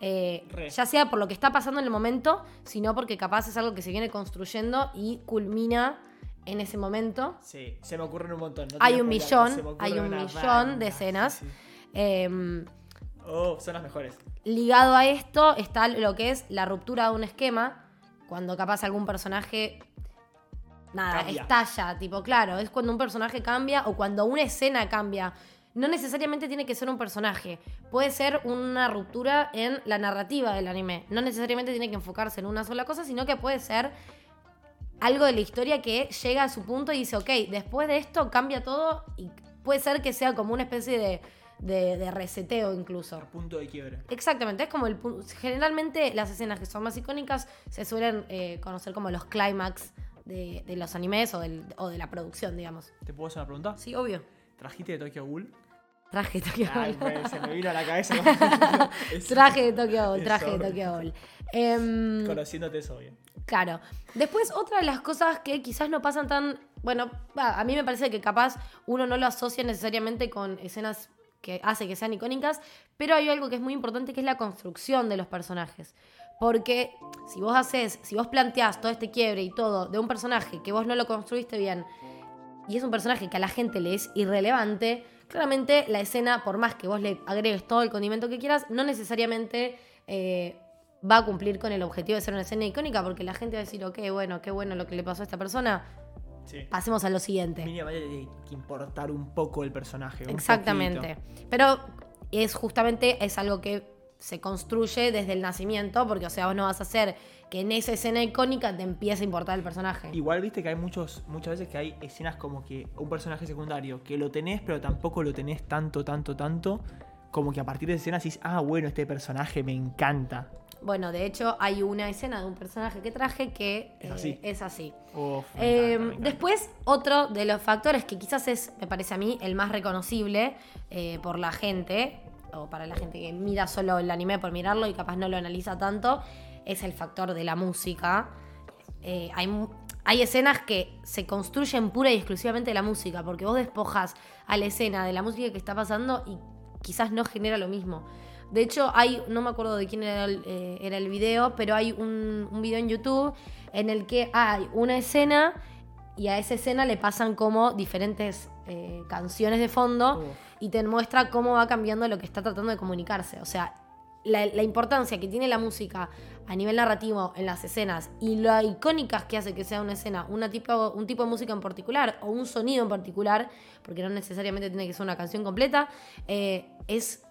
eh, ya sea por lo que está pasando en el momento, sino porque capaz es algo que se viene construyendo y culmina en ese momento. Sí, se me ocurren un montón. no Hay un millón, hay un millón de escenas. sí, sí. Em, Oh, son las mejores. ligado a esto está lo que es la ruptura de un esquema, cuando capaz algún personaje nada, Cambia. estalla, tipo, claro, es cuando un personaje cambia o cuando una escena cambia. No necesariamente tiene que ser un personaje, puede ser una ruptura en la narrativa del anime. No necesariamente tiene que enfocarse en una sola cosa, sino que puede ser algo de la historia que llega a su punto y dice, ok, después de esto cambia todo y puede ser que sea como una especie de, de- de reseteo incluso. Punto de quiebre. Exactamente, es como el generalmente las escenas que son más icónicas se suelen eh, conocer como los clímax de, de los animes o, del- o de la producción, digamos. ¿Te puedo hacer una pregunta? Sí, obvio. ¿Trajiste de Tokyo Ghoul? Traje de Tokyo Ay, se me vino a la cabeza. *laughs* Traje de Tokyo Ghoul, Es traje de. Tokyo Ghoul. Em, Conociéndote es obvio. Claro. Después, otra de las cosas que quizás no pasan tan. Bueno, a mí me parece que capaz uno no lo asocia necesariamente con escenas que hace que sean icónicas, pero hay algo que es muy importante que es la construcción de los personajes. Porque si vos haces, si vos planteás todo este quiebre y todo de un personaje que vos no lo construiste bien y es un personaje que a la gente le es irrelevante, claramente la escena, por más que vos le agregues todo el condimento que quieras, no necesariamente eh, va a cumplir con el objetivo de ser una escena icónica, porque la gente va a decir, ok, bueno, qué bueno lo que le pasó a esta persona, Sí. pasemos a lo siguiente. Mínimamente tiene que importar un poco el personaje. Exactamente. Pero es justamente, es algo que se construye desde el nacimiento, porque, o sea, vos no vas a hacer que en esa escena icónica te empiece a importar el personaje. Igual viste que hay muchos, muchas veces que hay escenas como que un personaje secundario que lo tenés, pero tampoco lo tenés tanto, tanto, tanto. Como que a partir de esa escena decís, ah, bueno, este personaje me encanta. Bueno, de hecho, hay una escena de un personaje que traje que Es eh, así. es así. Uf, Eh, encanta, me encanta. después, otro de los factores que quizás es, me parece a mí, el más reconocible eh, por la gente, o para la gente que mira solo el anime por mirarlo y capaz no lo analiza tanto, es el factor de la música. Hay, hay escenas que se construyen pura y exclusivamente de la música, porque vos despojas a la escena de la música que está pasando y quizás no genera lo mismo. De hecho, hay, no me acuerdo de quién era el, eh, era el video, pero hay un, un video en YouTube en el que hay una escena y a esa escena le pasan como diferentes eh, canciones de fondo Uf. y te muestra cómo va cambiando lo que está tratando de comunicarse. O sea, la, la importancia que tiene la música a nivel narrativo en las escenas y lo icónicas que hace que sea una escena, una tipo, un tipo de música en particular o un sonido en particular, porque no necesariamente tiene que ser una canción completa, eh, es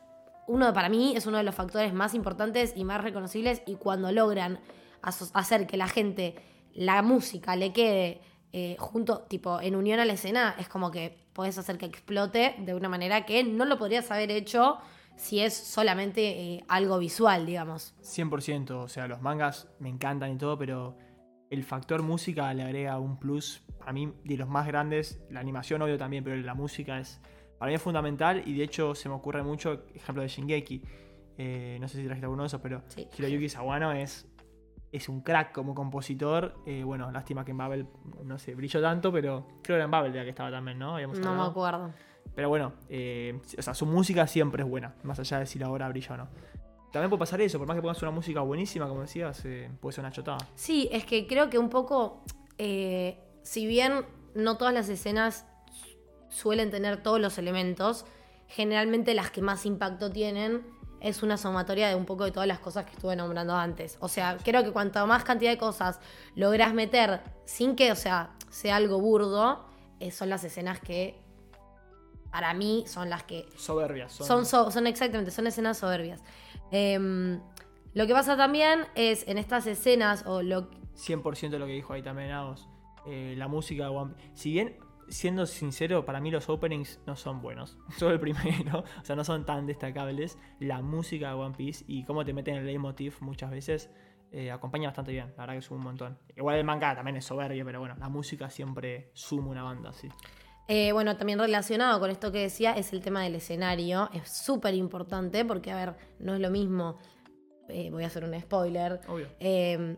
uno, para mí, es uno de los factores más importantes y más reconocibles y cuando logran hacer que la gente, la música le quede eh, junto, tipo, en unión a la escena, es como que puedes hacer que explote de una manera que no lo podrías haber hecho si es solamente eh, algo visual, digamos. 100%, o sea, los mangas me encantan y todo, pero el factor música le agrega un plus, para mí, de los más grandes. La animación, obvio, también, pero la música es, para mí es fundamental y de hecho se me ocurre mucho, ejemplo de Shingeki. Eh, no sé si trajiste alguno de esos, pero Sí. Hiroyuki Sawano es, es un crack como compositor. Eh, bueno, lástima que en Babel, no sé, brilló tanto, pero creo que era en Babel la que estaba también, ¿no? Habíamos No me acuerdo. Pero bueno, eh, o sea, su música siempre es buena, más allá de si la obra brilla o no. También puede pasar eso, por más que pongas una música buenísima, como decías, puede ser una chotada. Sí, es que creo que un poco, si bien no todas las escenas suelen tener todos los elementos, generalmente las que más impacto tienen es una sumatoria de un poco de todas las cosas que estuve nombrando antes. O sea, creo que cuanto más cantidad de cosas logras meter sin que, o sea, sea algo burdo, eh, son las escenas que para mí son las que Soberbias. Son, son, so- son exactamente, son escenas soberbias. Em, lo que pasa también es en estas escenas, o lo 100% lo que dijo ahí también Agos. Eh, la música de One Piece. Si bien, siendo sincero, para mí los openings no son buenos. *laughs* Solo el primero. O sea, no son tan destacables. La música de One Piece y cómo te meten el leitmotiv muchas veces eh, acompaña bastante bien. La verdad que suma un montón. Igual el manga también es soberbio, pero bueno, la música siempre suma una banda, sí. Eh, bueno, también relacionado con esto que decía es el tema del escenario. Es súper importante porque, a ver, no es lo mismo, eh, voy a hacer un spoiler, Obvio. eh,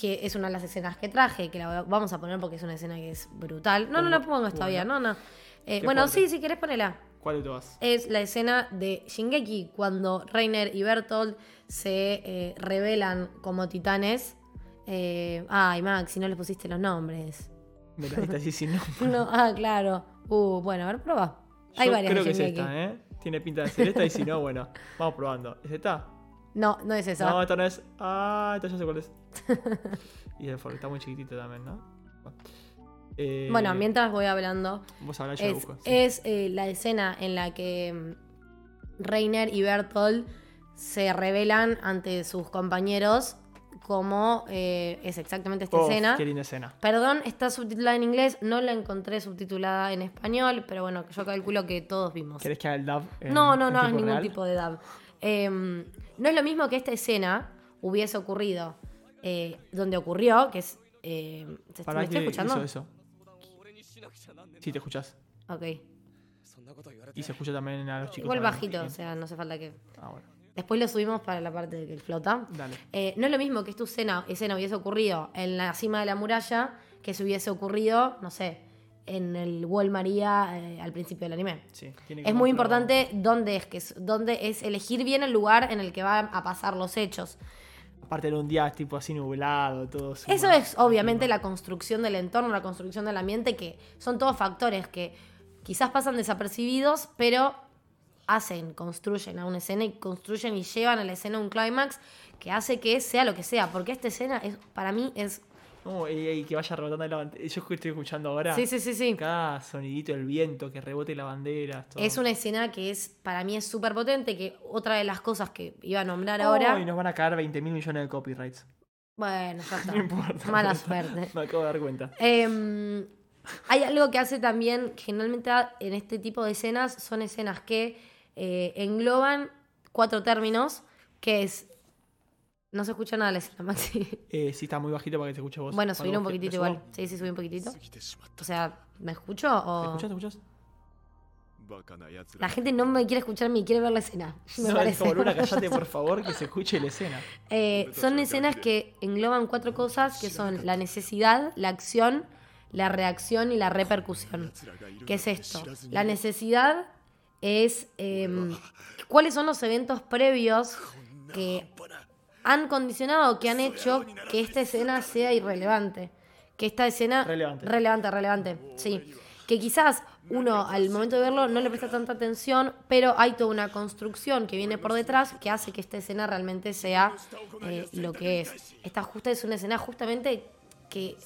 que es una de las escenas que traje, que la vamos a poner porque es una escena que es brutal. No, no la pongas todavía, no, no. Eh, bueno, fuerte. sí, si querés ponela. ¿Cuál de todas? Es la escena de Shingeki, cuando Reiner y Bertolt se eh, revelan como titanes. Eh, ay, Max, si no les pusiste los nombres. Me la diste así sin *laughs* nombre. No, ah, claro. Uh, bueno, a ver, prueba. Hay Yo varias creo de que es esta, ¿eh? Tiene pinta de ser esta y si no, bueno, vamos probando. ¿Es esta? No, no es esa. No, esta no es. Ah, esta ya sé cuál es. *laughs* y el porque está muy chiquitito también, ¿no? Bueno, Eh, Bueno, mientras voy hablando, Vos hablás, yo es, busco. sí. es, eh, la escena en la que mm, Reiner y Bertolt se revelan ante sus compañeros como eh, es exactamente esta Uf, escena. Qué linda escena. Perdón, está subtitulada en inglés, no la encontré subtitulada en español, pero bueno, yo calculo que todos vimos. ¿Querés que haga el en- No, no, no es ningún real? tipo de dub. Em, no es lo mismo que esta escena hubiese ocurrido eh, donde ocurrió, que es... eh, ¿se- ¿Para ¿Me estoy qué escuchando? hizo eso? Sí, te escuchás. Ok. Y se escucha también a los chicos. Igual bajito, o sea, no hace falta que... Ah, bueno. Después lo subimos para la parte de que flota. Dale. Eh, no es lo mismo que esta escena, escena hubiese ocurrido en la cima de la muralla que se hubiese ocurrido, no sé, en el Wall María eh, al principio del anime. Sí, tiene que Es muy importante dónde es, que es, dónde es elegir bien el lugar en el que van a pasar los hechos. Aparte de un día tipo así nublado, todo. suma- Eso es obviamente la construcción del entorno, la construcción del ambiente, que son todos factores que quizás pasan desapercibidos, pero hacen, construyen a una escena y construyen y llevan a la escena un clímax que hace que sea lo que sea. Porque esta escena es, para mí es... No, y, que vaya rebotando la bandera. Yo que estoy escuchando ahora. Sí, sí, sí, sí. Cada sonidito del viento, que rebote la bandera. todo. Es una escena que es, para mí es súper potente, que otra de las cosas que iba a nombrar Oh, ahora... y nos van a caer 20 mil millones de copyrights. Bueno, ya está. *laughs* No importa. Mala suerte. *laughs* Me acabo de dar cuenta. Eh, hay algo que hace también, generalmente en este tipo de escenas, son escenas que eh, engloban cuatro términos, que es... No se escucha nada la escena, *laughs* Maxi. Eh, sí, está muy bajito para que se escuche vos. Bueno, subir un poquitito igual. Sí, sí, subí un poquitito. O sea, ¿me escucho o...? ¿Te escuchas? ¿Te escuchas? La gente no me quiere escuchar, me quiere ver la escena. *laughs* Me no, parece. Callate, por favor, que se escuche la escena. Eh, son escenas que engloban cuatro cosas, que son la necesidad, la acción, la reacción y la repercusión. ¿Qué es esto? La necesidad es eh, cuáles son los eventos previos que han condicionado, que han hecho que esta escena sea irrelevante. Que esta escena... Relevante. Relevante, relevante, sí. Que quizás uno al momento de verlo no le presta tanta atención, pero hay toda una construcción que viene por detrás que hace que esta escena realmente sea eh, lo que es. Esta justa es una escena justamente que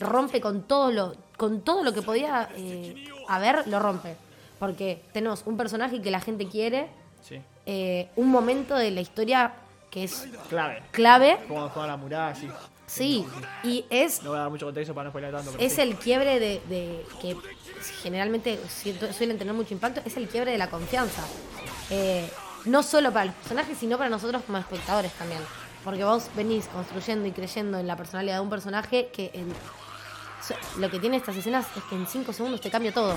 rompe con todo lo, con todo lo que podía eh, haber, lo rompe. Porque tenemos un personaje que la gente quiere, Sí. eh, un momento de la historia que es Clave. clave, Como juega la muralla, sí. sí, y es No voy a dar mucho contexto para no spoiler tanto. pero es sí. el quiebre de, de- que generalmente suelen tener mucho impacto, es el quiebre de la confianza. Eh, no solo para los personajes, sino para nosotros como espectadores también. Porque vos venís construyendo y creyendo en la personalidad de un personaje que en- lo que tiene estas escenas es que en 5 segundos te cambia todo.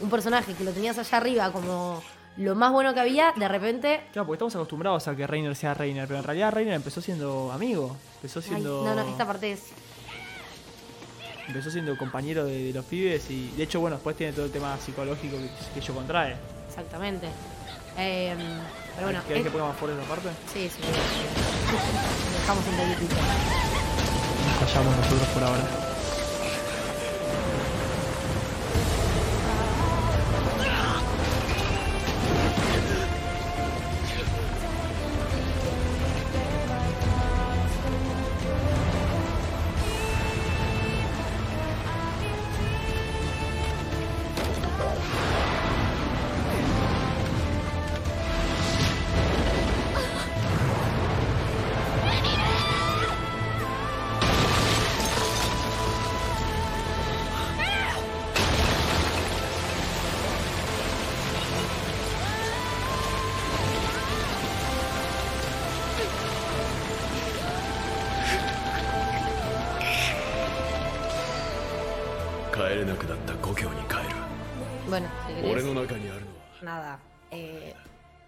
Un personaje que lo tenías allá arriba como lo más bueno que había, de repente... Claro, porque estamos acostumbrados a que Reiner sea Reiner, pero en realidad Reiner empezó siendo amigo. Empezó ay, siendo. no, no, esta parte es... Empezó siendo compañero de, de los pibes y de hecho, bueno, después tiene todo el tema psicológico que, que ello contrae. Exactamente. Eh, pero bueno, ¿Querés es- que ponga más fuerte esa parte? Sí, sí. Dejamos un poquitito. Nos callamos nosotros por ahora. " nada. eh,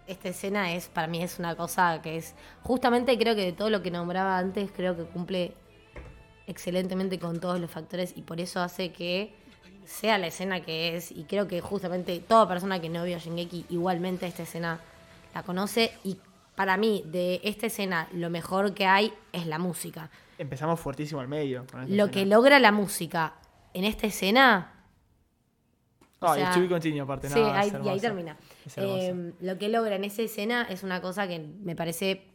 esta escena es, para mí, es una cosa que es. Justamente creo que de todo lo que nombraba antes, creo que cumple excelentemente con todos los factores y por eso hace que sea la escena que es. Y creo que justamente toda persona que no vio Shingeki igualmente esta escena la conoce y para mí, de esta escena, lo mejor que hay es la música. Empezamos fuertísimo al medio. con Lo escena. que logra la música en esta escena. O Ah, y sea, Chubi continua aparte. Sí, ahí- y ahí termina. Eh, lo que logra en esa escena es una cosa que me parece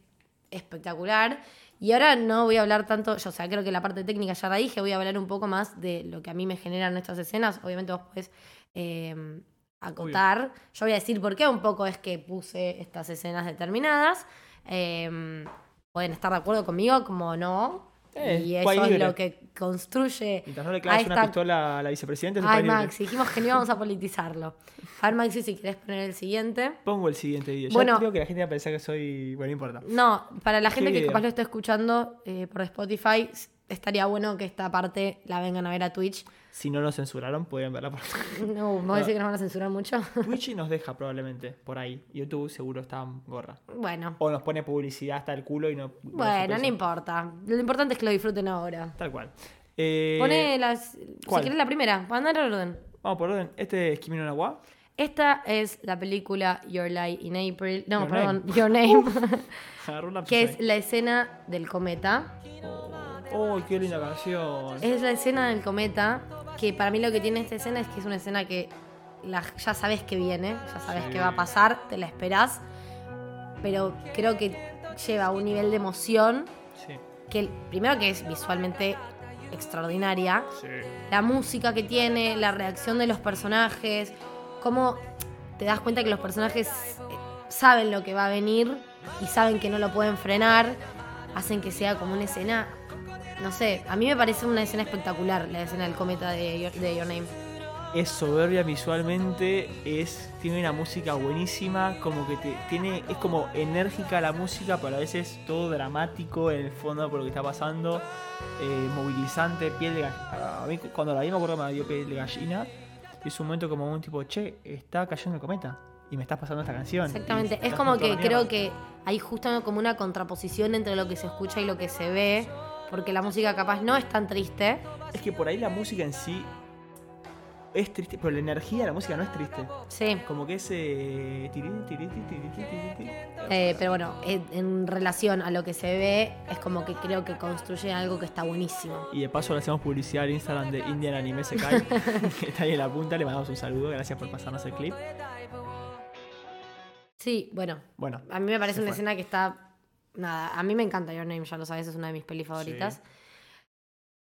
espectacular. Y ahora no voy a hablar tanto, yo, o sea, creo que la parte técnica ya la dije, voy a hablar un poco más de lo que a mí me generan estas escenas. Obviamente vos podés eh, acotar. Yo voy a decir por qué un poco es que puse estas escenas determinadas. Eh, pueden estar de acuerdo conmigo, como no. Eh, y eso es lo que construye Mientras no le claves una pistola a la vicepresidenta, Ay. Maxi, dijimos que no íbamos a *laughs* politizarlo. A ver, Maxi, si querés poner el siguiente. Pongo el siguiente video. Bueno. creo que la gente va a pensar que soy. Bueno, no importa. No, para la gente que video? capaz lo está escuchando eh, por Spotify, estaría bueno que esta parte la vengan a ver a Twitch. Si no nos censuraron, podrían verla por *laughs* No, ¿vos decís que nos van a censurar mucho? *laughs* Twitch nos deja probablemente por ahí. YouTube seguro está gorra. bueno, O nos pone publicidad hasta el culo y no. no bueno, no importa. Lo importante es que lo disfruten ahora. Tal cual. Eh, Pone las. ¿cuál? Si querés la primera, para andar al orden. Vamos por orden. Este es Kimi no Nawa. Esta es la película Your Lie in April. No, Your perdón, Name. Your Name. *laughs* Que es la escena del cometa. Oh, qué linda canción. Es la escena del cometa, que para mí lo que tiene esta escena es que es una escena que la- ya sabes que viene, ya sabes Sí. que va a pasar, te la esperás, pero creo que lleva un nivel de emoción Sí. que primero que es visualmente extraordinaria, Sí. la música que tiene, la reacción de los personajes, cómo te das cuenta que los personajes eh, saben lo que va a venir y saben que no lo pueden frenar, hacen que sea como una escena, no sé, a mí me parece una escena espectacular la escena del cometa de Your, de Your Name. Es soberbia visualmente, es tiene una música buenísima, como que te tiene es como enérgica la música, pero a veces todo dramático en el fondo por lo que está pasando, eh, movilizante, piel de gallina. A mí cuando la vi me acuerdo que me dio piel de gallina. Es un momento como un tipo, che, está cayendo el cometa y me estás pasando esta canción. Exactamente, es como que creo que hay justo como una contraposición entre lo que se escucha y lo que se ve, porque la música capaz no es tan triste. Es que por ahí la música en sí es triste, pero la energía de la música no es triste. Sí. Como que es. Eh. Eh, pero bueno, en, relación a lo que se ve, es como que creo que construye algo que está buenísimo. Y de paso le hacemos publicidad al Instagram de Indian Anime Sekai, *laughs* que está ahí en la punta. Le mandamos un saludo, gracias por pasarnos el clip. Sí, bueno, Bueno, a mí me parece una fue. escena que está. Nada, a mí me encanta Your Name, ya lo sabes, es una de mis pelis favoritas.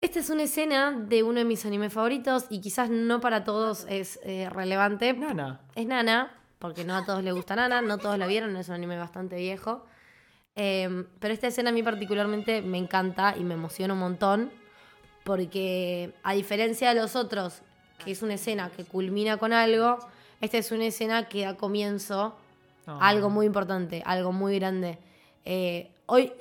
Esta es una escena de uno de mis animes favoritos y quizás no para todos es eh, relevante. Nana. Es Nana, porque no a todos les gusta Nana, no todos la vieron, es un anime bastante viejo. Eh, pero esta escena a mí particularmente me encanta y me emociona un montón, porque a diferencia de los otros, que es una escena que culmina con algo, esta es una escena que da comienzo a algo muy importante, algo muy grande. Eh, hoy,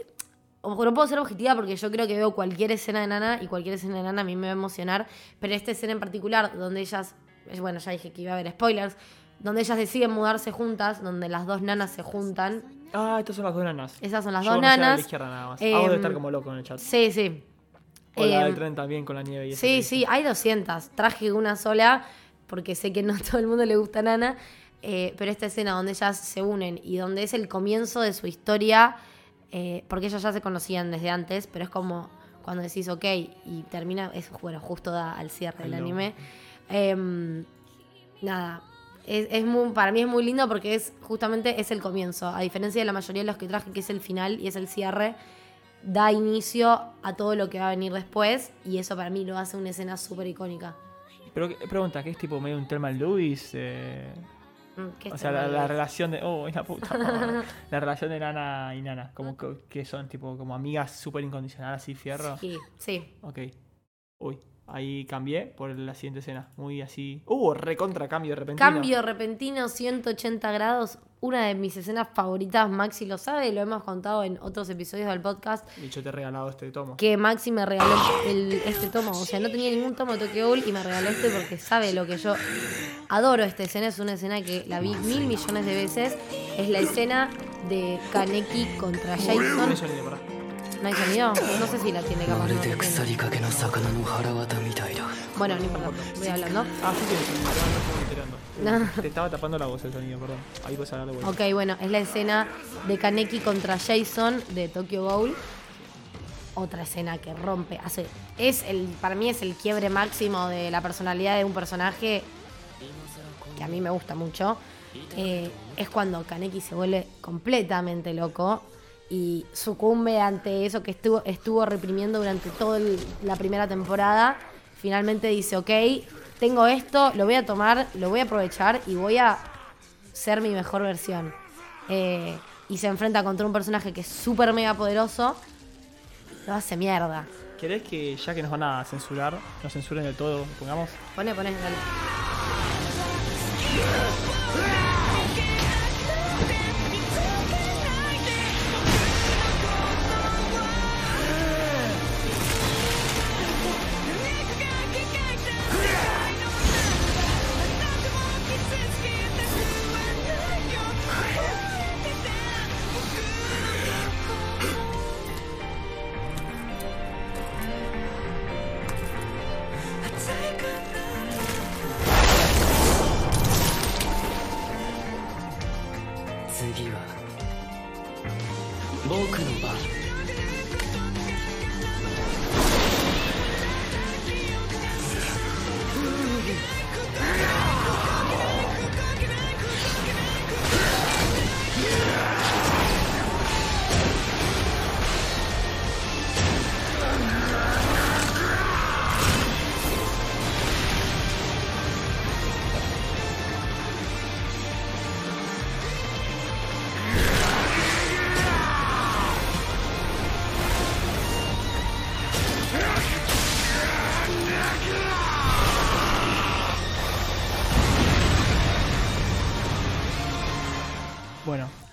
no puedo ser objetiva porque yo creo que veo cualquier escena de Nana y cualquier escena de Nana a mí me va a emocionar, pero esta escena en particular, donde ellas, eh, bueno, ya dije que iba a haber spoilers, donde ellas deciden mudarse juntas, donde las dos nanas se juntan. Ah, estas son las dos nanas. Esas son las Yo dos nanas. la izquierda nada más. Em, Hago de estar como loco en el chat. Sí, sí. O la del Em, tren también con la nieve y Sí, sí, hay 200. Traje una sola porque sé que no a *laughs* todo el mundo le gusta Nana. Eh, pero esta escena donde ellas se unen y donde es el comienzo de su historia, eh, porque ellas ya se conocían desde antes, pero es como cuando decís ok y termina, es bueno, justo da al cierre del anime. Em, nada, es, es muy, para mí es muy lindo porque es justamente es el comienzo, a diferencia de la mayoría de los que traje que es el final y es el cierre da inicio a todo lo que va a venir después y eso para mí lo hace una escena súper icónica. Pero ¿qué- pregunta, ¿qué es tipo medio un Thelma Lewis? Eh, Mm, ¿qué o es sea, la, relación de. Oh, la puta. *laughs* la relación de Nana y Nana. Como que, que son tipo como amigas súper incondicionales, así, fierro. Sí, sí. Ok. Uy, ahí cambié por la siguiente escena. Muy así. Uh, recontra cambio repentino. Cambio repentino 180 grados una de mis escenas favoritas, Maxi lo sabe, lo hemos contado en otros episodios del podcast. Y yo te he regalado este tomo. Que Maxi me regaló el, este tomo. O sea, no tenía ningún tomo de Tokyo Ghoul y me regaló este porque sabe lo que yo adoro. Esta escena es una escena que la vi mil millones de veces. Es la escena de Kaneki contra Jason. ¿No hay sonido? No sé si la tiene capaz. No. Bueno, no importa, voy hablando. Ah, sí, sí, sí no. *laughs* Te estaba tapando la voz el sonido, perdón. Ahí puedes hablar de vuelta. Ok, bueno, es la escena de Kaneki contra Jason de Tokyo Ghoul. Otra escena que rompe, hace, es el, para mí es el quiebre máximo de la personalidad de un personaje que a mí me gusta mucho. Eh, es cuando Kaneki se vuelve completamente loco y sucumbe ante eso que estuvo, estuvo reprimiendo durante toda la primera temporada. Finalmente dice, ok, tengo esto, lo voy a tomar, lo voy a aprovechar y voy a ser mi mejor versión. Eh, y se enfrenta contra un personaje que es súper mega poderoso. Lo hace mierda. ¿Querés que ya que nos van a censurar, nos censuren del todo, pongamos? Pone, pone, dale.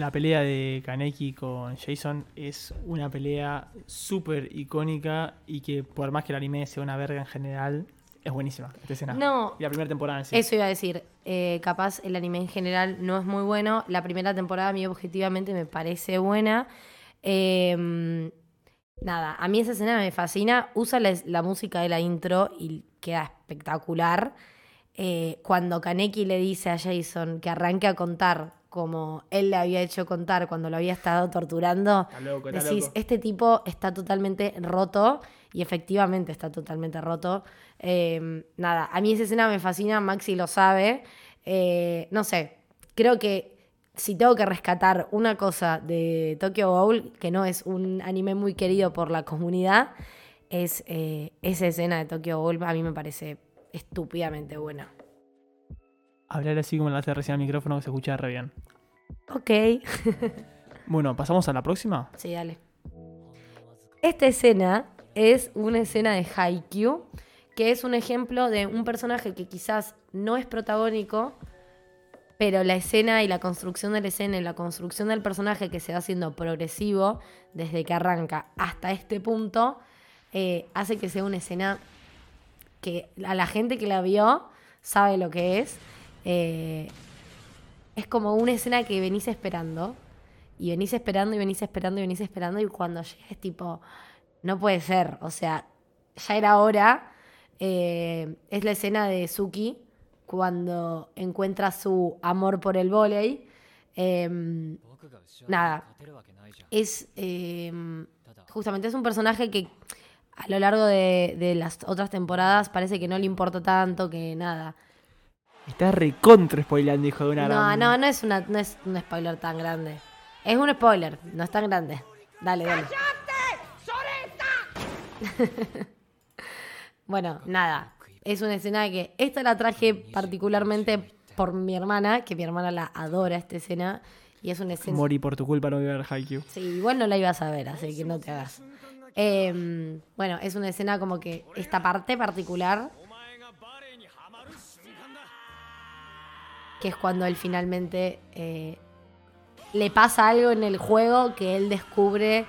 La pelea de Kaneki con Jason es una pelea súper icónica y que por más que el anime sea una verga en general, es buenísima esta escena. No. Y la primera temporada en sí. Eso iba a decir. eh, capaz el anime en general no es muy bueno. La primera temporada a mí objetivamente me parece buena. Eh, nada, a mí esa escena me fascina. Usa la, la música de la intro y queda espectacular. Eh, cuando Kaneki le dice a Jason que arranque a contar como él le había hecho contar cuando lo había estado torturando, Está loco, está decís, loco. este tipo está totalmente roto y efectivamente está totalmente roto. Eh, nada, a mí esa escena me fascina, Maxi lo sabe. Eh, no sé, creo que si tengo que rescatar una cosa de Tokyo Ghoul, que no es un anime muy querido por la comunidad, es eh, esa escena de Tokyo Ghoul, a mí me parece estúpidamente buena. Hablar así como la hace recién al micrófono que se escucha re bien. Ok. *laughs* Bueno, ¿pasamos a la próxima? Sí, dale. Esta escena es una escena de Haikyuu, que es un ejemplo de un personaje que quizás no es protagónico, pero la escena y la construcción de la escena y la construcción del personaje que se va haciendo progresivo desde que arranca hasta este punto, eh, hace que sea una escena que a la gente que la vio sabe lo que es. Eh, es como una escena que venís esperando. Y venís esperando y venís esperando y venís esperando. Y cuando llega es tipo, no puede ser. O sea, ya era hora. Eh, es la escena de Suki cuando encuentra su amor por el vóley. Eh, nada. Es eh, justamente es un personaje que a lo largo de las otras temporadas parece que no le importa tanto, que nada. Está recontra spoileando, hijo de una No, gran- no, no es, una, no es un spoiler tan grande. Es un spoiler, no es tan grande. Dale, dale. *laughs* bueno, nada. Es una escena que. Esta la traje particularmente por mi hermana, que mi hermana la adora esta escena. Y es una escena. Mori, por tu culpa no voy a ver Haikyuu. Sí, igual no la ibas a ver, así que no te hagas. Eh, bueno, es una escena como que esta parte particular, que es cuando él finalmente eh, le pasa algo en el juego que él descubre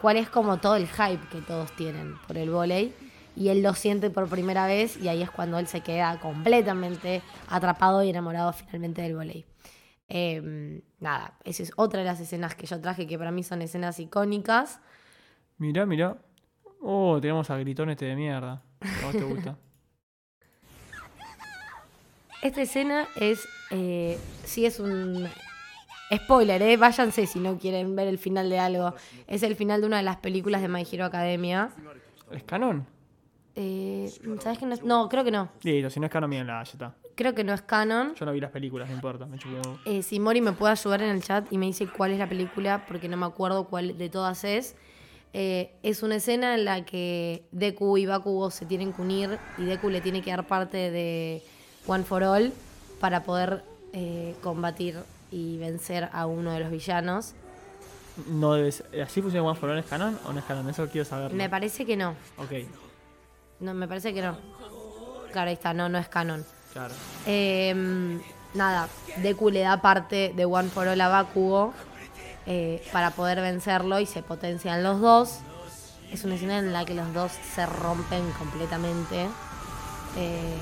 cuál es como todo el hype que todos tienen por el volei. Y él lo siente por primera vez y ahí es cuando él se queda completamente atrapado y enamorado finalmente del volei. Eh, nada, esa es otra de las escenas que yo traje que para mí son escenas icónicas. Mirá, mirá. Oh, tenemos a Gritón este de mierda. ¿A vos te gusta? *laughs* Esta escena es. Eh, sí, es un. Spoiler, ¿eh? Váyanse si no quieren ver el final de algo. Es el final de una de las películas de My Hero Academia. ¿Es canon? Eh, ¿Sabes que no? es- No, creo que no. Listo, si no es canon, mírenla, ya está. Creo que no es canon. Yo no vi las películas, no importa, me chupo. Eh, si Mori me puede ayudar en el chat y me dice cuál es la película, porque no me acuerdo cuál de todas es. Eh, es una escena en la que Deku y Bakugo se tienen que unir y Deku le tiene que dar parte de One for All para poder eh, combatir y vencer a uno de los villanos. No debes. ¿Así funciona One for All? ¿Es canon o no es canon? Eso quiero saber. Me parece que no. Ok, No, me parece que no. Claro, ahí está, no, no es canon. claro. Eh, nada, Deku le da parte de One for All a Bakugo eh, para poder vencerlo y se potencian los dos. Es una escena en la que los dos se rompen completamente. eh,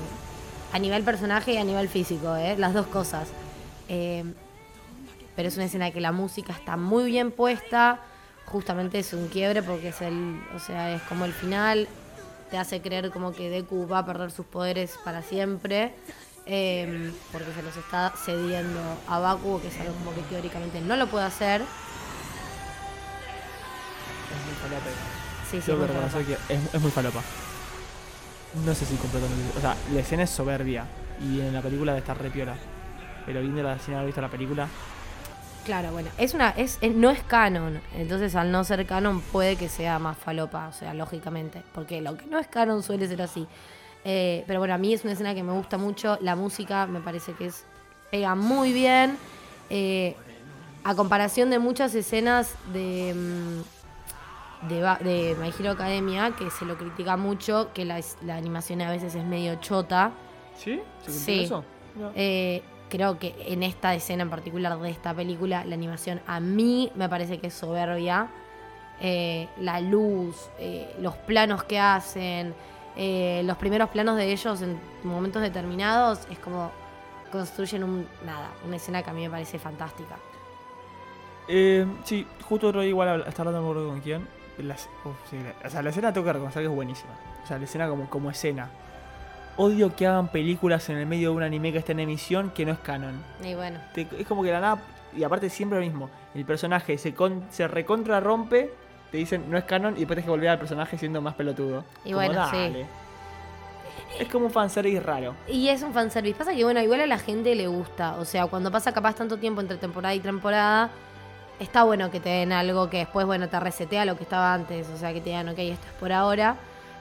a nivel personaje y a nivel físico, eh, las dos cosas. Eh, pero es una escena que la música está muy bien puesta. Justamente es un quiebre porque es el, o sea, es como el final. Te hace creer como que Deku va a perder sus poderes para siempre. eh, porque se los está cediendo a Bakugo, que es algo como que teóricamente no lo puede hacer. Es muy falopa. Sí, sí, muy falopa. que es, es muy falopa. No sé si completamente. O sea, la escena es soberbia. Y en la película estar re piola. Pero viendo la sin haber visto la película. Claro, bueno, es una, es, es- no es canon, entonces al no ser canon puede que sea más falopa, o sea, lógicamente, porque lo que no es canon suele ser así. Eh, pero bueno, a mí es una escena que me gusta mucho, la música me parece que es pega muy bien, eh, a comparación de muchas escenas de, mm, de, de My Hero Academia, que se lo critica mucho, que la, animación a veces es medio chota. ¿Sí? ¿Se cumplió Sí. eso? No. Eh, creo que en esta escena en particular de esta película, la animación a mí me parece que es soberbia. Eh, la luz, eh, los planos que hacen, los primeros planos de ellos en momentos determinados, es como construyen un, nada, una escena que a mí me parece fantástica. Sí, justo otro día igual estaba hablando con quién. Las- uf, sí, la- o sea, la escena tengo que reconocer que es buenísima. O sea, la escena como, como escena. Odio que hagan películas en el medio de un anime que está en emisión que no es canon. Y bueno, Te- es como que la nada. Y aparte siempre lo mismo. El personaje se, con, se recontra rompe. Te dicen no es canon y después tienes que volver al personaje siendo más pelotudo. Y Como, bueno, sí. dale. Es como un fanservice raro. Y es un fanservice. Pasa que, bueno, igual a la gente le gusta. O sea, cuando pasa capaz tanto tiempo entre temporada y temporada, está bueno que te den algo que después, bueno, te resetea lo que estaba antes. O sea, que te digan, ok, esto es por ahora.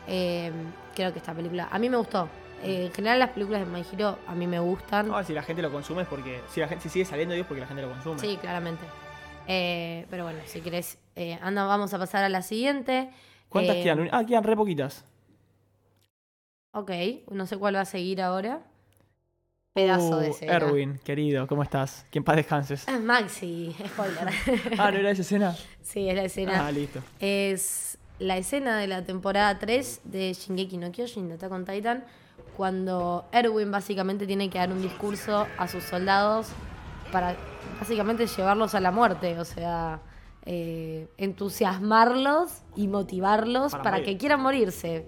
Eh, creo que esta película. A mí me gustó. Eh, en general, las películas de My Hero a mí me gustan. No, si la gente lo consume es porque. Si la gente si sigue saliendo es porque la gente lo consume. Sí, claramente. Eh, pero bueno, si querés, eh, anda, vamos a pasar a la siguiente. ¿Cuántas quedan? Ah, quedan re poquitas. Ok, no sé cuál va a seguir ahora. Pedazo de Uh, escena. Erwin, querido, ¿cómo estás? Que en paz descanses. Ah, Maxi, spoiler. *laughs* Ah, ¿no era esa escena? sí, es la escena. Ah, listo. Es la escena de la temporada 3 de Shingeki no Kyojin de Attack on Titan, cuando Erwin básicamente tiene que dar un discurso a sus soldados para básicamente llevarlos a la muerte, o sea, eh, entusiasmarlos y motivarlos Para que quieran morirse.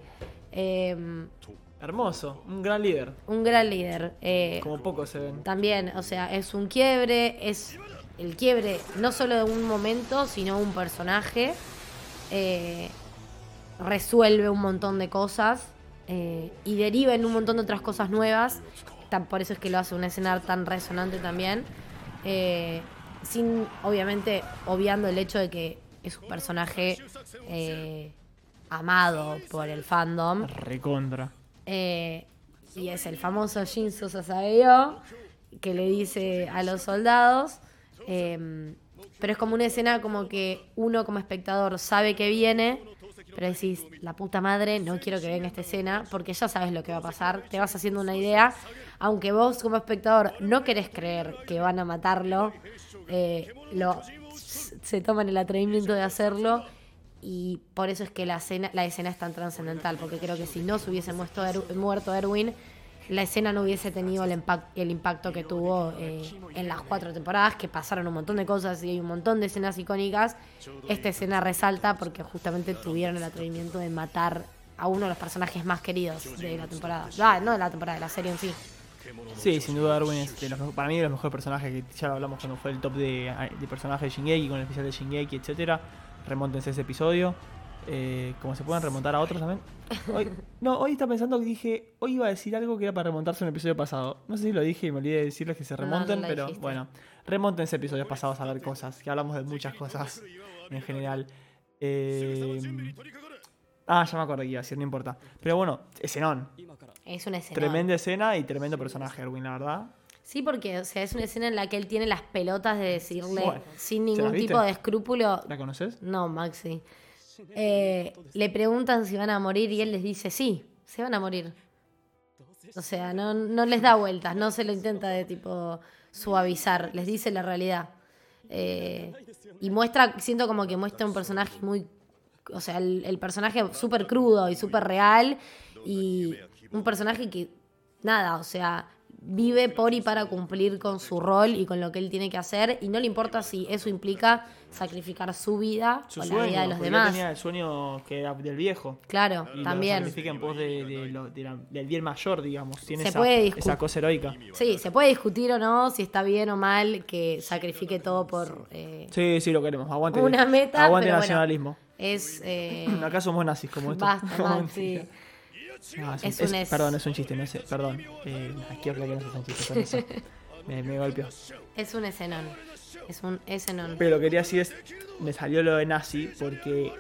Eh, Hermoso, un gran líder. un gran líder. eh, Como pocos se ven. también, o sea, es un quiebre, es el quiebre no solo de un momento, sino un personaje. eh, resuelve un montón de cosas eh, y deriva en un montón de otras cosas nuevas. Tan- por eso es que lo hace una escena tan resonante también. eh, sin, obviamente, obviando el hecho de que es un personaje eh, amado por el fandom. Recontra. Eh, y es el famoso Shinzo Sasageyo que le dice a los soldados. eh, pero es como una escena como que uno como espectador sabe que viene, pero decís, la puta madre, no quiero que venga esta escena, porque ya sabes lo que va a pasar, te vas haciendo una idea, aunque vos como espectador no querés creer que van a matarlo, eh, lo, se toman el atrevimiento de hacerlo y por eso es que la escena, la escena es tan trascendental, porque creo que si no se hubiese muerto, Er- Erwin, la escena no hubiese tenido el, impact- el impacto que tuvo eh, en las cuatro temporadas, que pasaron un montón de cosas y hay un montón de escenas icónicas. Esta escena resalta porque justamente tuvieron el atrevimiento de matar a uno de los personajes más queridos de la temporada. Ah, no de la temporada, de la serie en sí. Sí, sin duda Erwin es de los para mí de los mejores personajes que ya lo hablamos cuando fue el top de, de personajes de Shingeki, con el especial de Shingeki, etcétera. Remóntense ese episodio. Eh, como se pueden remontar a otros también. Hoy, *laughs* no, hoy está pensando que dije, hoy iba a decir algo que era para remontarse a un episodio pasado. No sé si lo dije y me olvidé de decirles que se No, no remonten, pero dijiste. bueno, remontense episodios pasados a ver cosas, que hablamos de muchas cosas en general. Eh, ah, ya me acordé que iba a decir, no importa. Pero bueno, escenón. Es una escena. Tremenda escena y tremendo personaje, Erwin, la verdad. Sí, porque o sea, es una escena en la que él tiene las pelotas de decirle Bueno, sin ¿se las ningún tipo de escrúpulo. ¿La conoces? No, Maxi. Eh, le preguntan si van a morir y él les dice sí, se van a morir. O sea, no, no les da vueltas, no se lo intenta de tipo suavizar, les dice la realidad. Eh, y muestra, siento como que muestra un personaje muy, o sea, el, el personaje súper crudo y súper real y un personaje que, nada, o sea, vive por y para cumplir con su rol y con lo que él tiene que hacer y no le importa si eso implica sacrificar su vida Su o sueño. la vida de los demás. tenía el sueño que era del viejo. Claro, Y lo también. sacrifica en pos de, de lo- de la- del bien mayor, digamos. Tiene Se esa, puede esa cosa heroica. Sí, se puede discutir o no si está bien o mal que sacrifique todo por... eh, Sí, sí, lo queremos. Aguante, Una meta, aguante el bueno. nacionalismo. es... eh, *clears throat* Acá somos nazis como esto. basta, *laughs* No, Maxi. No, es, Es un- un es- es- Perdón, es un chiste, no sé. Perdón. Eh, aquí habla que no hacen chistes con eso. Me, me golpeó. Es un escenón. Es un escenón. Pero lo que quería decir es, me salió lo de nazi porque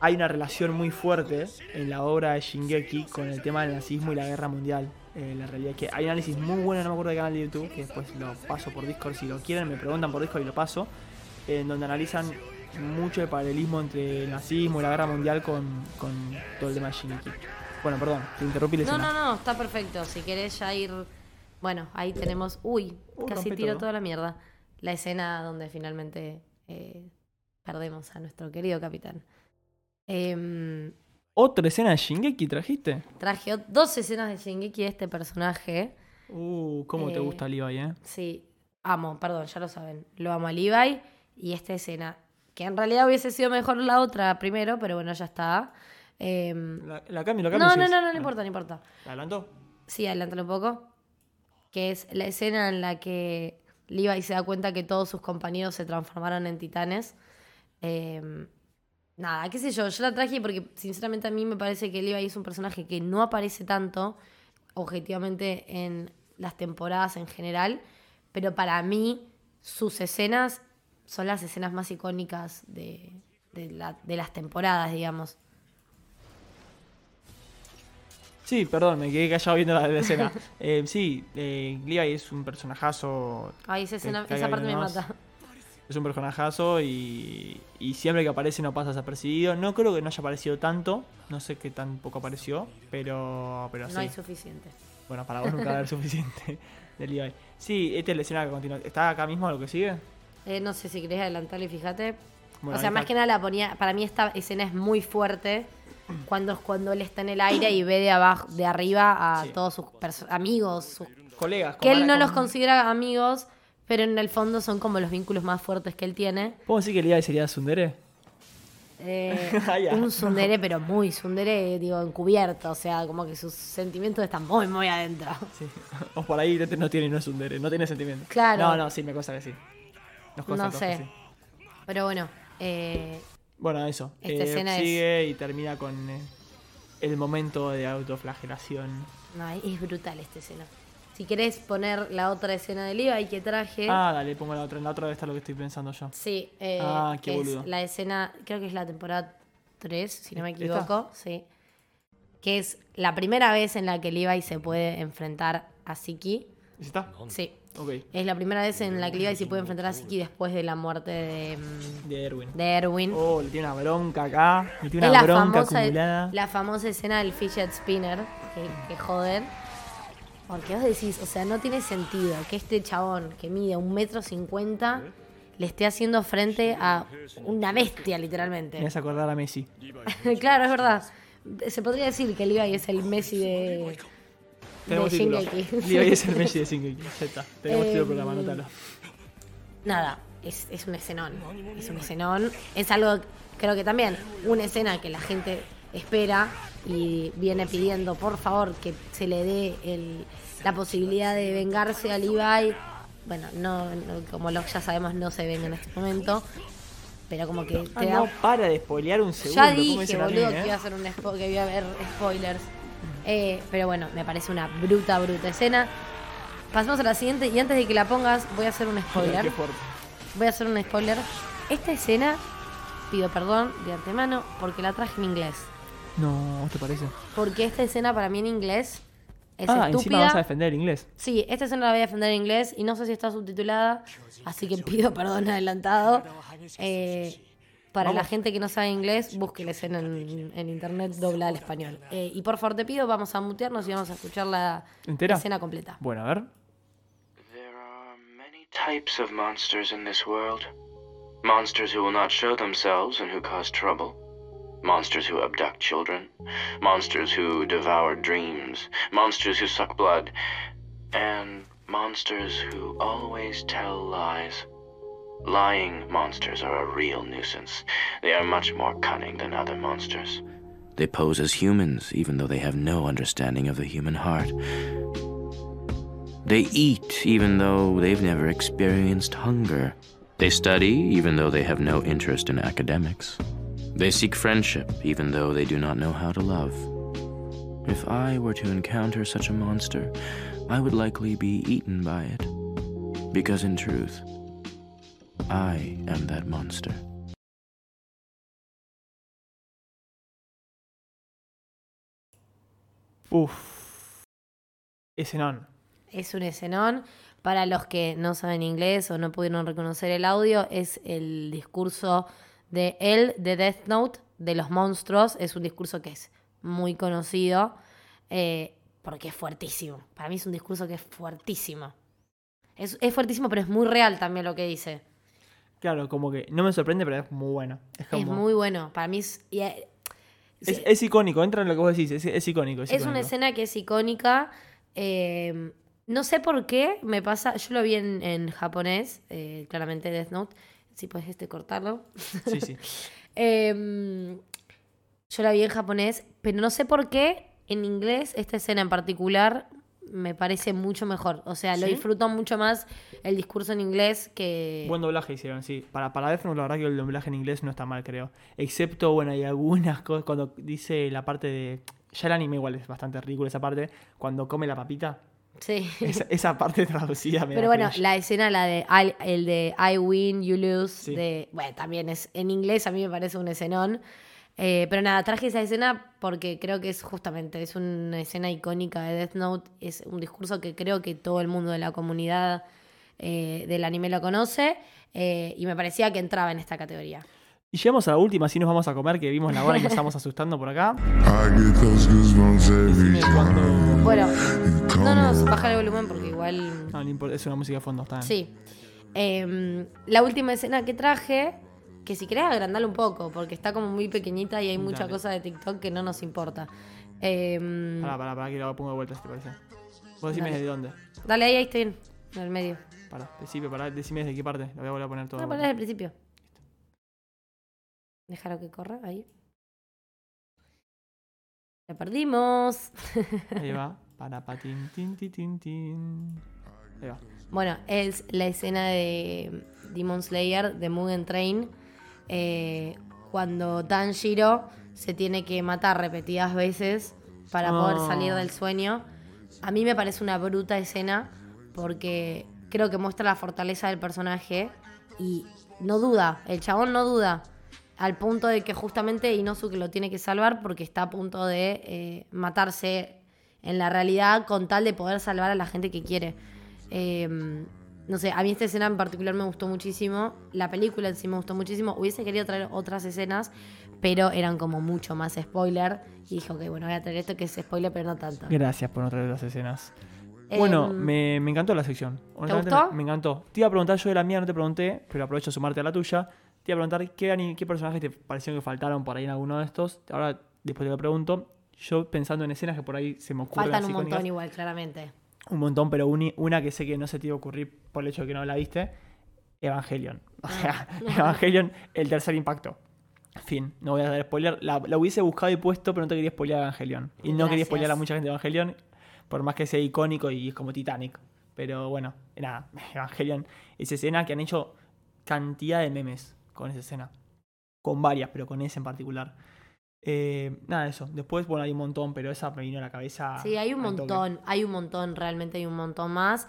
hay una relación muy fuerte en la obra de Shingeki con el tema del nazismo y la guerra mundial. Eh, la realidad es que hay un análisis muy bueno, no me acuerdo de canal de YouTube, que después lo paso por Discord si lo quieren, me preguntan por Discord y lo paso, en donde analizan mucho el paralelismo entre el nazismo y la guerra mundial con, con todo el tema de Shingeki. Bueno, perdón, te interrumpí No, no, no, está perfecto. Si querés ya ir... Bueno, ahí tenemos... Uy, Uh, casi tiro toda la mierda. La escena donde finalmente eh, perdemos a nuestro querido capitán. Em, ¿Otra escena de Shingeki trajiste? traje dos escenas de Shingeki de este personaje. Uh, ¿cómo te Eh, gusta Levi, eh? Sí, amo, perdón, ya lo saben. Lo amo a Levi y esta escena. Que en realidad hubiese sido mejor la otra primero, pero bueno, ya está. Em, La, la cambio, la cambio. no, no, no, no, no Ah, importa, no importa. ¿La adelantó? Sí, adelántalo un poco. Que es la escena en la que Levi se da cuenta que todos sus compañeros se transformaron en titanes. Em, nada, qué sé yo, yo la traje porque sinceramente a mí me parece que Levi es un personaje que no aparece tanto objetivamente en las temporadas en general, pero para mí sus escenas son las escenas más icónicas de, de la- de las temporadas, digamos. Sí, perdón, me quedé callado viendo la, la escena. *laughs* Eh, sí, eh, Levi es un personajazo. Ay, esa, escena- esa parte me mata. Es un personajazo y, y siempre que aparece no pasa desapercibido. No creo que no haya aparecido tanto. No sé qué tan poco apareció, pero, pero No sí. hay suficiente. Bueno, para vos nunca va a haber *laughs* suficiente de Levi. Sí, esta es la escena que continúa. ¿Está acá mismo lo que sigue? Eh, no sé si querés adelantarle, fíjate. Bueno, o sea, más está. que nada la ponía. Para mí esta escena es muy fuerte. Cuando es cuando él está en el aire y ve de abajo, de arriba a Sí. todos sus amigos. sus- Colegas. que él no los considera amigos, pero en el fondo son como los vínculos más fuertes que él tiene. ¿Puedo decir que Levi sería Sundere? Eh, *laughs* Ah, un sundere, pero muy sundere, digo, encubierto. O sea, como que sus sentimientos están muy, muy adentro. Sí. *laughs* O por ahí no tiene no es Sundere, no tiene sentimiento. Claro. No, no, sí, me consta que sí. Nos consta No sé. sí. Pero bueno, eh, Bueno, eso. Esta Eh, escena es- sigue y termina con eh, el momento de autoflagelación. no, es brutal esta escena. Si querés poner la otra escena de Levi que traje. Ah, dale, pongo la otra. En la otra debe estar lo que estoy pensando yo. Sí, eh, Ah, qué es boludo. la escena, creo que es la temporada 3, si no me ¿Esta? equivoco, sí. Que es la primera vez en la que Levi se puede enfrentar a Siki. ¿Y está? Sí. Es la primera vez en la que Levi se puede enfrentar a Siki después de la muerte de, mm, De Erwin. de Erwin. Oh, le tiene una bronca acá. Le tiene es una la bronca famosa, acumulada. la famosa escena del fidget spinner, que, que joden. Porque vos decís, o sea, no tiene sentido que este chabón que mide un metro cincuenta le esté haciendo frente a una bestia, literalmente. Me hace acordar a Messi. *laughs* claro, es verdad. Se podría decir que Levi es el Messi de, Tenemos de. Shingeki. Levi es el *laughs* de Shingeki. Ya está. Tenemos título del Em, programa, anótalo. Nada, es, es un escenón. Es un escenón. Es algo, creo que también, una escena que la gente espera y viene pidiendo, por favor, que se le dé el- la posibilidad de vengarse a Levi. Bueno, no, no- como lo, ya sabemos, no se venga en este momento. Pero como que Ah, te da no para de spoilear un segundo. ya ¿cómo dije, a mí, boludo, eh? que iba a ser un spo- que iba a haber spoilers. Eh, pero bueno, me parece una bruta, bruta escena. Pasemos a la siguiente y antes de que la pongas, voy a hacer un spoiler. Voy a hacer un spoiler. Esta escena, pido perdón de antemano porque la traje en inglés. No, ¿te parece? Porque esta escena para mí en inglés es ah, encima estúpida. vas a defender inglés. Sí, esta escena la voy a defender en inglés y no sé si está subtitulada, así que pido perdón adelantado. Eh, para la Vamos. gente que no sabe inglés, busque la escena en, en internet doblada al español. Eh, y por favor te pido, vamos a mutearnos y vamos a escuchar la ¿Entera? escena completa. Bueno, a ver. There are many types of monsters in this world. Monsters who will not show themselves and who cause trouble. Monsters who abduct children. Monsters who devour dreams. Monsters who suck blood. And monsters who always tell lies. Lying monsters are a real nuisance. They are much more cunning than other monsters. They pose as humans, even though they have no understanding of the human heart. They eat even though they've never experienced hunger. They study even though they have no interest in academics. They seek friendship even though they do not know how to love. If I were to encounter such a monster, I would likely be eaten by it. Because in truth, I am that monster. Uf. Escenón. Es un escenón. Para los que no saben inglés o no pudieron reconocer el audio, es el discurso de él, de Death Note, de los monstruos. Es un discurso que es muy conocido eh, porque es fuertísimo. Para mí es un discurso que es fuertísimo. Es, es fuertísimo, pero es muy real también lo que dice. Claro, como que no me sorprende, pero es muy bueno. Es, como, Es muy bueno. Para mí es... eh, es, icónico, entra en lo que vos decís, es, es icónico. Es, una escena que es icónica. eh, no sé por qué me pasa. Yo lo vi en, en japonés, eh, claramente Death Note. Si puedes este cortarlo. Sí, sí. *laughs* Eh, yo la vi en japonés, pero no sé por qué en inglés esta escena en particular me parece mucho mejor. O sea, lo ¿Sí? disfruto mucho más el discurso en inglés que. Buen doblaje hicieron, sí. Para, para Death Note, la verdad que el doblaje en inglés no está mal, creo. Excepto, bueno, hay algunas *laughs* cosas. Cuando dice la parte de. Ya el anime igual es bastante ridículo esa parte. Cuando come la papita. Sí. Esa, esa parte *laughs* traducida me Pero bueno, cringe. la escena, la de I- el de I win, you lose, Sí. de, bueno, también es en inglés, a mí me parece un escenón. Eh, pero nada, traje esa escena porque creo que es justamente, es una escena icónica de Death Note, es un discurso que creo que todo el mundo de la comunidad eh, del anime lo conoce eh, y me parecía que entraba en esta categoría. Y llegamos a la última, así nos vamos a comer, que vimos la hora y nos estamos asustando por acá. Cuando. Bueno, no, come no, baja el volumen porque igual... No, no importa, es una música de fondo, está bien. Sí. Em, la última escena que traje, que si querés agrandalo un poco, porque está como muy pequeñita y hay mucha Dale. cosa de TikTok que no nos importa. Em, Pará, pará, pará, que lo pongo de vuelta, si te parece. Vos decime Dale. de dónde. dale, ahí, ahí estoy en en el medio. Pará, decime, pará, decime desde qué parte. Lo voy a volver a poner todo. No, de ponés vuelta. al principio. Déjalo que corra, ahí. La perdimos. *laughs* Ahí va. Para, patín, tin, tin, tin, tin. Ahí va. Bueno, es la escena de Demon Slayer de Mugen Train. Eh, cuando Tanjiro se tiene que matar repetidas veces para poder Oh. salir del sueño. A mí me parece una bruta escena porque creo que muestra la fortaleza del personaje y no duda, el chabón no duda. Al punto de que justamente Inosuke lo tiene que salvar porque está a punto de eh, matarse en la realidad con tal de poder salvar a la gente que quiere. Eh, no sé, a mí esta escena en particular me gustó muchísimo. La película en sí me gustó muchísimo. Hubiese querido traer otras escenas, pero eran como mucho más spoiler. Y dije, ok, bueno, voy a traer esto que es spoiler, pero no tanto. Gracias por no traer las escenas. Bueno, Em, me, me encantó la sección. Gustó? Me, me encantó. Te iba a preguntar yo de la mía, no te pregunté, pero aprovecho a sumarte a la tuya. Te iba a preguntar qué, personajes te parecieron que faltaron por ahí en alguno de estos. Ahora, después te lo pregunto. Yo pensando en escenas que por ahí se me ocurren Faltan un montón igual, claramente. Un montón, pero una que sé que no se te iba a ocurrir por el hecho de que no la viste, Evangelion. O sea, *laughs* Evangelion, el tercer impacto. Fin, no voy a dar spoiler. La, la hubiese buscado y puesto, pero no te quería spoilear Evangelion. Y no quería spoilear a mucha gente de Evangelion, por más que sea icónico y es como Titanic. Pero bueno, nada, *laughs* Evangelion, esa escena que han hecho cantidad de memes con esa escena. Con varias, pero con esa en particular. Eh, nada, eso. Después, bueno, hay un montón, pero esa me vino a la cabeza. Sí, hay un toque. montón, hay un montón, realmente hay un montón más.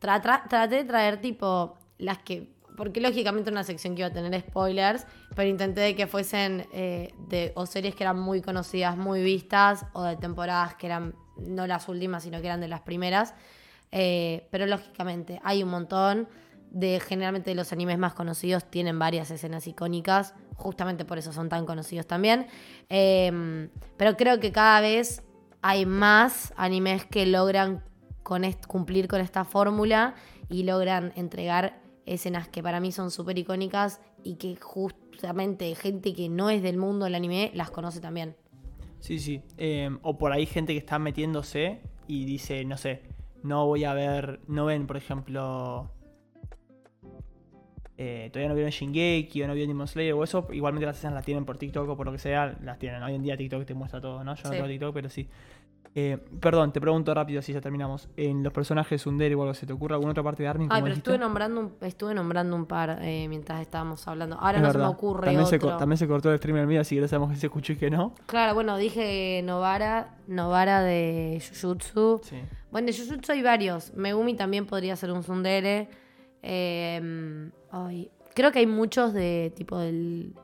Tra- tra- traté de traer tipo las que, porque lógicamente una sección que iba a tener spoilers, pero intenté de que fuesen eh, de o series que eran muy conocidas, muy vistas, o de temporadas que eran no las últimas, sino que eran de las primeras. Eh, pero lógicamente hay un montón. De generalmente los animes más conocidos tienen varias escenas icónicas, justamente por eso son tan conocidos también. Eh, pero creo que cada vez hay más animes que logran cumplir con esta fórmula y logran entregar escenas que para mí son súper icónicas y que justamente gente que no es del mundo del anime las conoce también. Sí, sí. Eh, o por ahí gente que está metiéndose y dice, no sé, no voy a ver, no ven, por ejemplo, eh, todavía no vieron Shingeki o no vieron Demon Slayer o eso, igualmente las escenas las tienen por TikTok o por lo que sea, las tienen. Hoy en día TikTok te muestra todo, ¿no? Yo no Sí. tengo TikTok, pero sí. Eh, perdón, te pregunto rápido si ya terminamos. En los personajes de Sundere o algo, ¿se te ocurre alguna otra parte de Armin? Ay, pero estuve nombrando un, estuve nombrando un par eh, mientras estábamos hablando. Ahora Es no verdad. se me ocurre también Se, otro. co- también se cortó el streamer mío, así que no sabemos qué se escuchó y qué no. Claro, bueno, dije Novara, Novara de Jujutsu. Sí. Bueno, de Jujutsu hay varios. Megumi también podría ser un Sundere. Eh, ay, creo que hay muchos de tipo del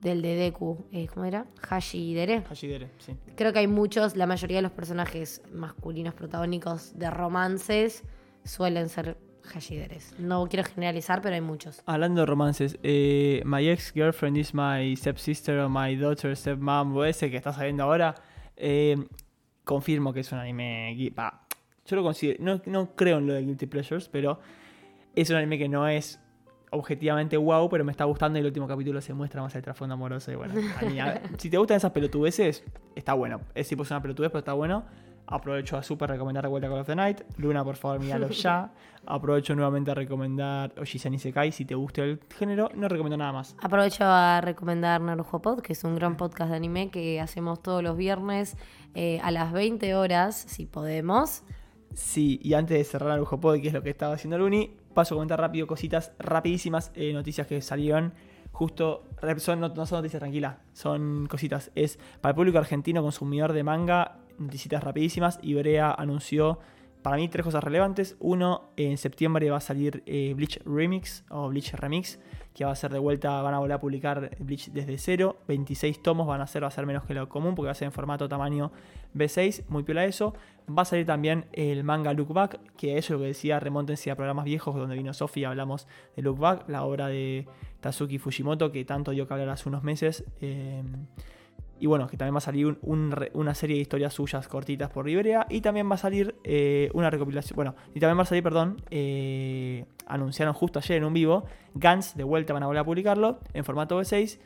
del de Deku. Eh, ¿Cómo era? Hashidere. Hashidere, sí. Creo que hay muchos, la mayoría de los personajes masculinos protagónicos de romances suelen ser Hashideres. No quiero generalizar, pero hay muchos. Hablando de romances, eh, My ex girlfriend is my stepsister or my daughter stepmom, o ese que estás sabiendo ahora, eh, confirmo que es un anime. yo lo considero, no, no creo en lo de Guilty Pleasures, pero es un anime que no es objetivamente wow, pero me está gustando y el último capítulo se muestra más el trasfondo amoroso. Y bueno, *laughs* a mí, a- si te gustan esas pelotudeces, está bueno. Es tipo es una pelotudez, pero está bueno. Aprovecho a super recomendar vuelta Call of the Night. Luna, por favor, míralo *laughs* ya. Aprovecho nuevamente a recomendar Oshisen Isekai. Si te gusta el género, no recomiendo nada más. Aprovecho a recomendar Narujo Pod, que es un gran podcast de anime que hacemos todos los viernes eh, a las 20 horas, si podemos. Sí, y antes de cerrar el Pod, que es lo que estaba haciendo Luni, paso a comentar rápido cositas rapidísimas, eh, noticias que salieron. Justo, son, no, no son noticias tranquilas, son cositas. Es para el público argentino consumidor de manga, noticias rapidísimas. Ibrea anunció para mí tres cosas relevantes. Uno, en septiembre va a salir eh, Bleach Remix o Bleach Remix, que va a ser de vuelta, van a volver a publicar Bleach desde cero. 26 tomos van a ser, va a ser menos que lo común porque va a ser en formato tamaño B6, muy piola eso. Va a salir también el manga Look Back, que eso es lo que decía, remóntense a programas viejos donde vino Sophie, hablamos de Look Back, la obra de Tazuki Fujimoto, que tanto dio que hablar hace unos meses. eh, y bueno, que también va a salir una serie de historias suyas cortitas por Librea. Y también va a salir eh, una recopilación. Bueno, y también va a salir, perdón. eh, anunciaron justo ayer en un vivo. Guns, de vuelta van a volver a publicarlo en formato B6.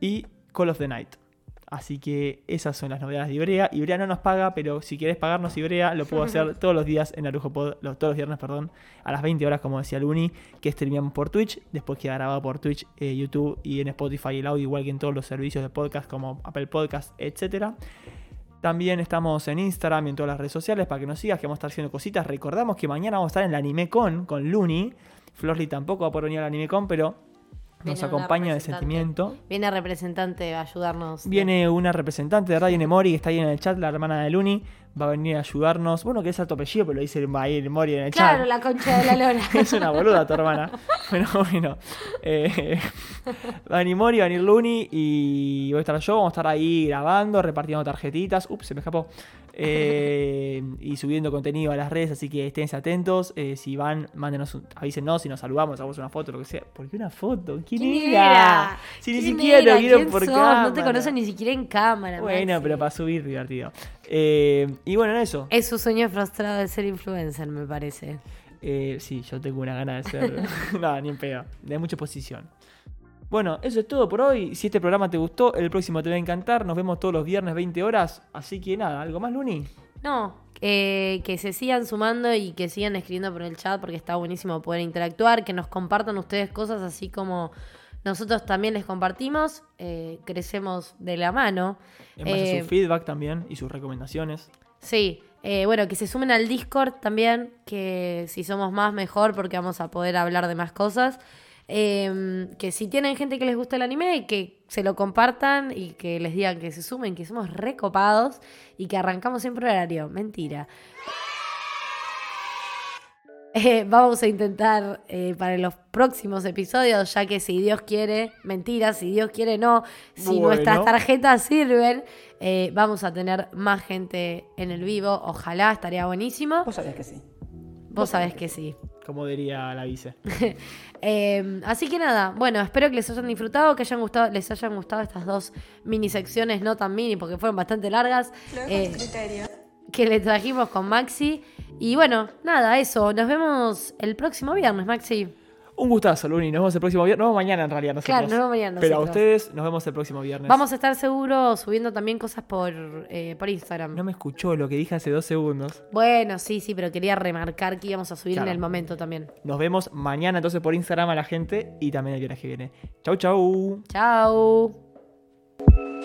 Y Call of the Night. Así que esas son las novedades de Ibrea. Ibrea no nos paga, pero si querés pagarnos Ibrea, lo puedo hacer *laughs* todos los días en Narujo Pod, los, todos los viernes, perdón, a las 20 horas, como decía Luni, que streameamos por Twitch, después queda grabado por Twitch, eh, YouTube y en Spotify el audio, igual que en todos los servicios de podcast como Apple Podcast, etcétera. También estamos en Instagram y en todas las redes sociales para que nos sigas, que vamos a estar haciendo cositas. Recordamos que mañana vamos a estar en la AnimeCon con Luni. Florly tampoco va a poder venir a la AnimeCon, pero nos Viene acompaña de sentimiento. Viene representante a ayudarnos. Viene una representante de Radio Nemori que está ahí en el chat, la hermana de Luni. Va a venir a ayudarnos. Bueno, que es alto apellido, pero lo dice ahí Nemori en el Claro, chat. la concha de la lora. *laughs* Es una boluda tu hermana. *laughs* Bueno, bueno. Eh, va a venir Mori, va a venir Luni y voy a estar yo. Vamos a estar ahí grabando, repartiendo tarjetitas. Ups, se me escapó. Eh, y subiendo contenido a las redes, así que estén atentos. Eh, si van, mándenos, un, avísenos si nos saludamos, hagamos una foto, lo que sea. ¿Por qué una foto? ¿Quién, ¿Quién era? Si ni ¿Quién siquiera era? lo vieron ¿Quién por sos? cámara. No te conocen ni siquiera en cámara. Bueno, Maxi. pero para subir, divertido. Eh, y bueno, eso. Es su sueño frustrado de ser influencer, me parece. Eh, sí, yo tengo una gana de ser. *laughs* no, ni en pedo. De mucha exposición. Bueno, eso es todo por hoy. Si este programa te gustó, el próximo te va a encantar. Nos vemos todos los viernes 20 horas. Así que nada, ¿algo más, Luni? No, eh, que se sigan sumando y que sigan escribiendo por el chat porque está buenísimo poder interactuar, que nos compartan ustedes cosas así como nosotros también les compartimos, eh, crecemos de la mano. En base Eh, a su feedback también y sus recomendaciones. Sí, eh, bueno, que se sumen al Discord también, que si somos más mejor porque vamos a poder hablar de más cosas. Eh, que si tienen gente que les gusta el anime, que se lo compartan y que les digan que se sumen, que somos recopados y que arrancamos siempre horario. Mentira. Eh, vamos a intentar eh, para los próximos episodios, ya que si Dios quiere, mentira, si Dios quiere no, si Bueno. nuestras tarjetas sirven, eh, vamos a tener más gente en el vivo. Ojalá, estaría buenísimo. Vos sabés que sí. Vos sabés que sí. Como diría la vice. *laughs* Eh, así que nada, bueno, espero que les hayan disfrutado, que hayan gustado, les hayan gustado estas dos mini secciones, no tan mini porque fueron bastante largas. eh, que le trajimos con Maxi. Y bueno, nada, eso. Nos vemos el próximo viernes, Maxi. Un gustazo, Luni. Nos vemos el próximo viernes. Nos vemos mañana en realidad nosotros. Claro, nos vemos mañana Pero a ustedes nos vemos el próximo viernes. Vamos a estar seguro subiendo también cosas por, eh, por Instagram. No me escuchó lo que dije hace dos segundos. Bueno, sí, sí, pero quería remarcar que íbamos a subir Claro. en el momento también. Nos vemos mañana entonces por Instagram a la gente y también el viernes que viene. Chau, chau. Chao.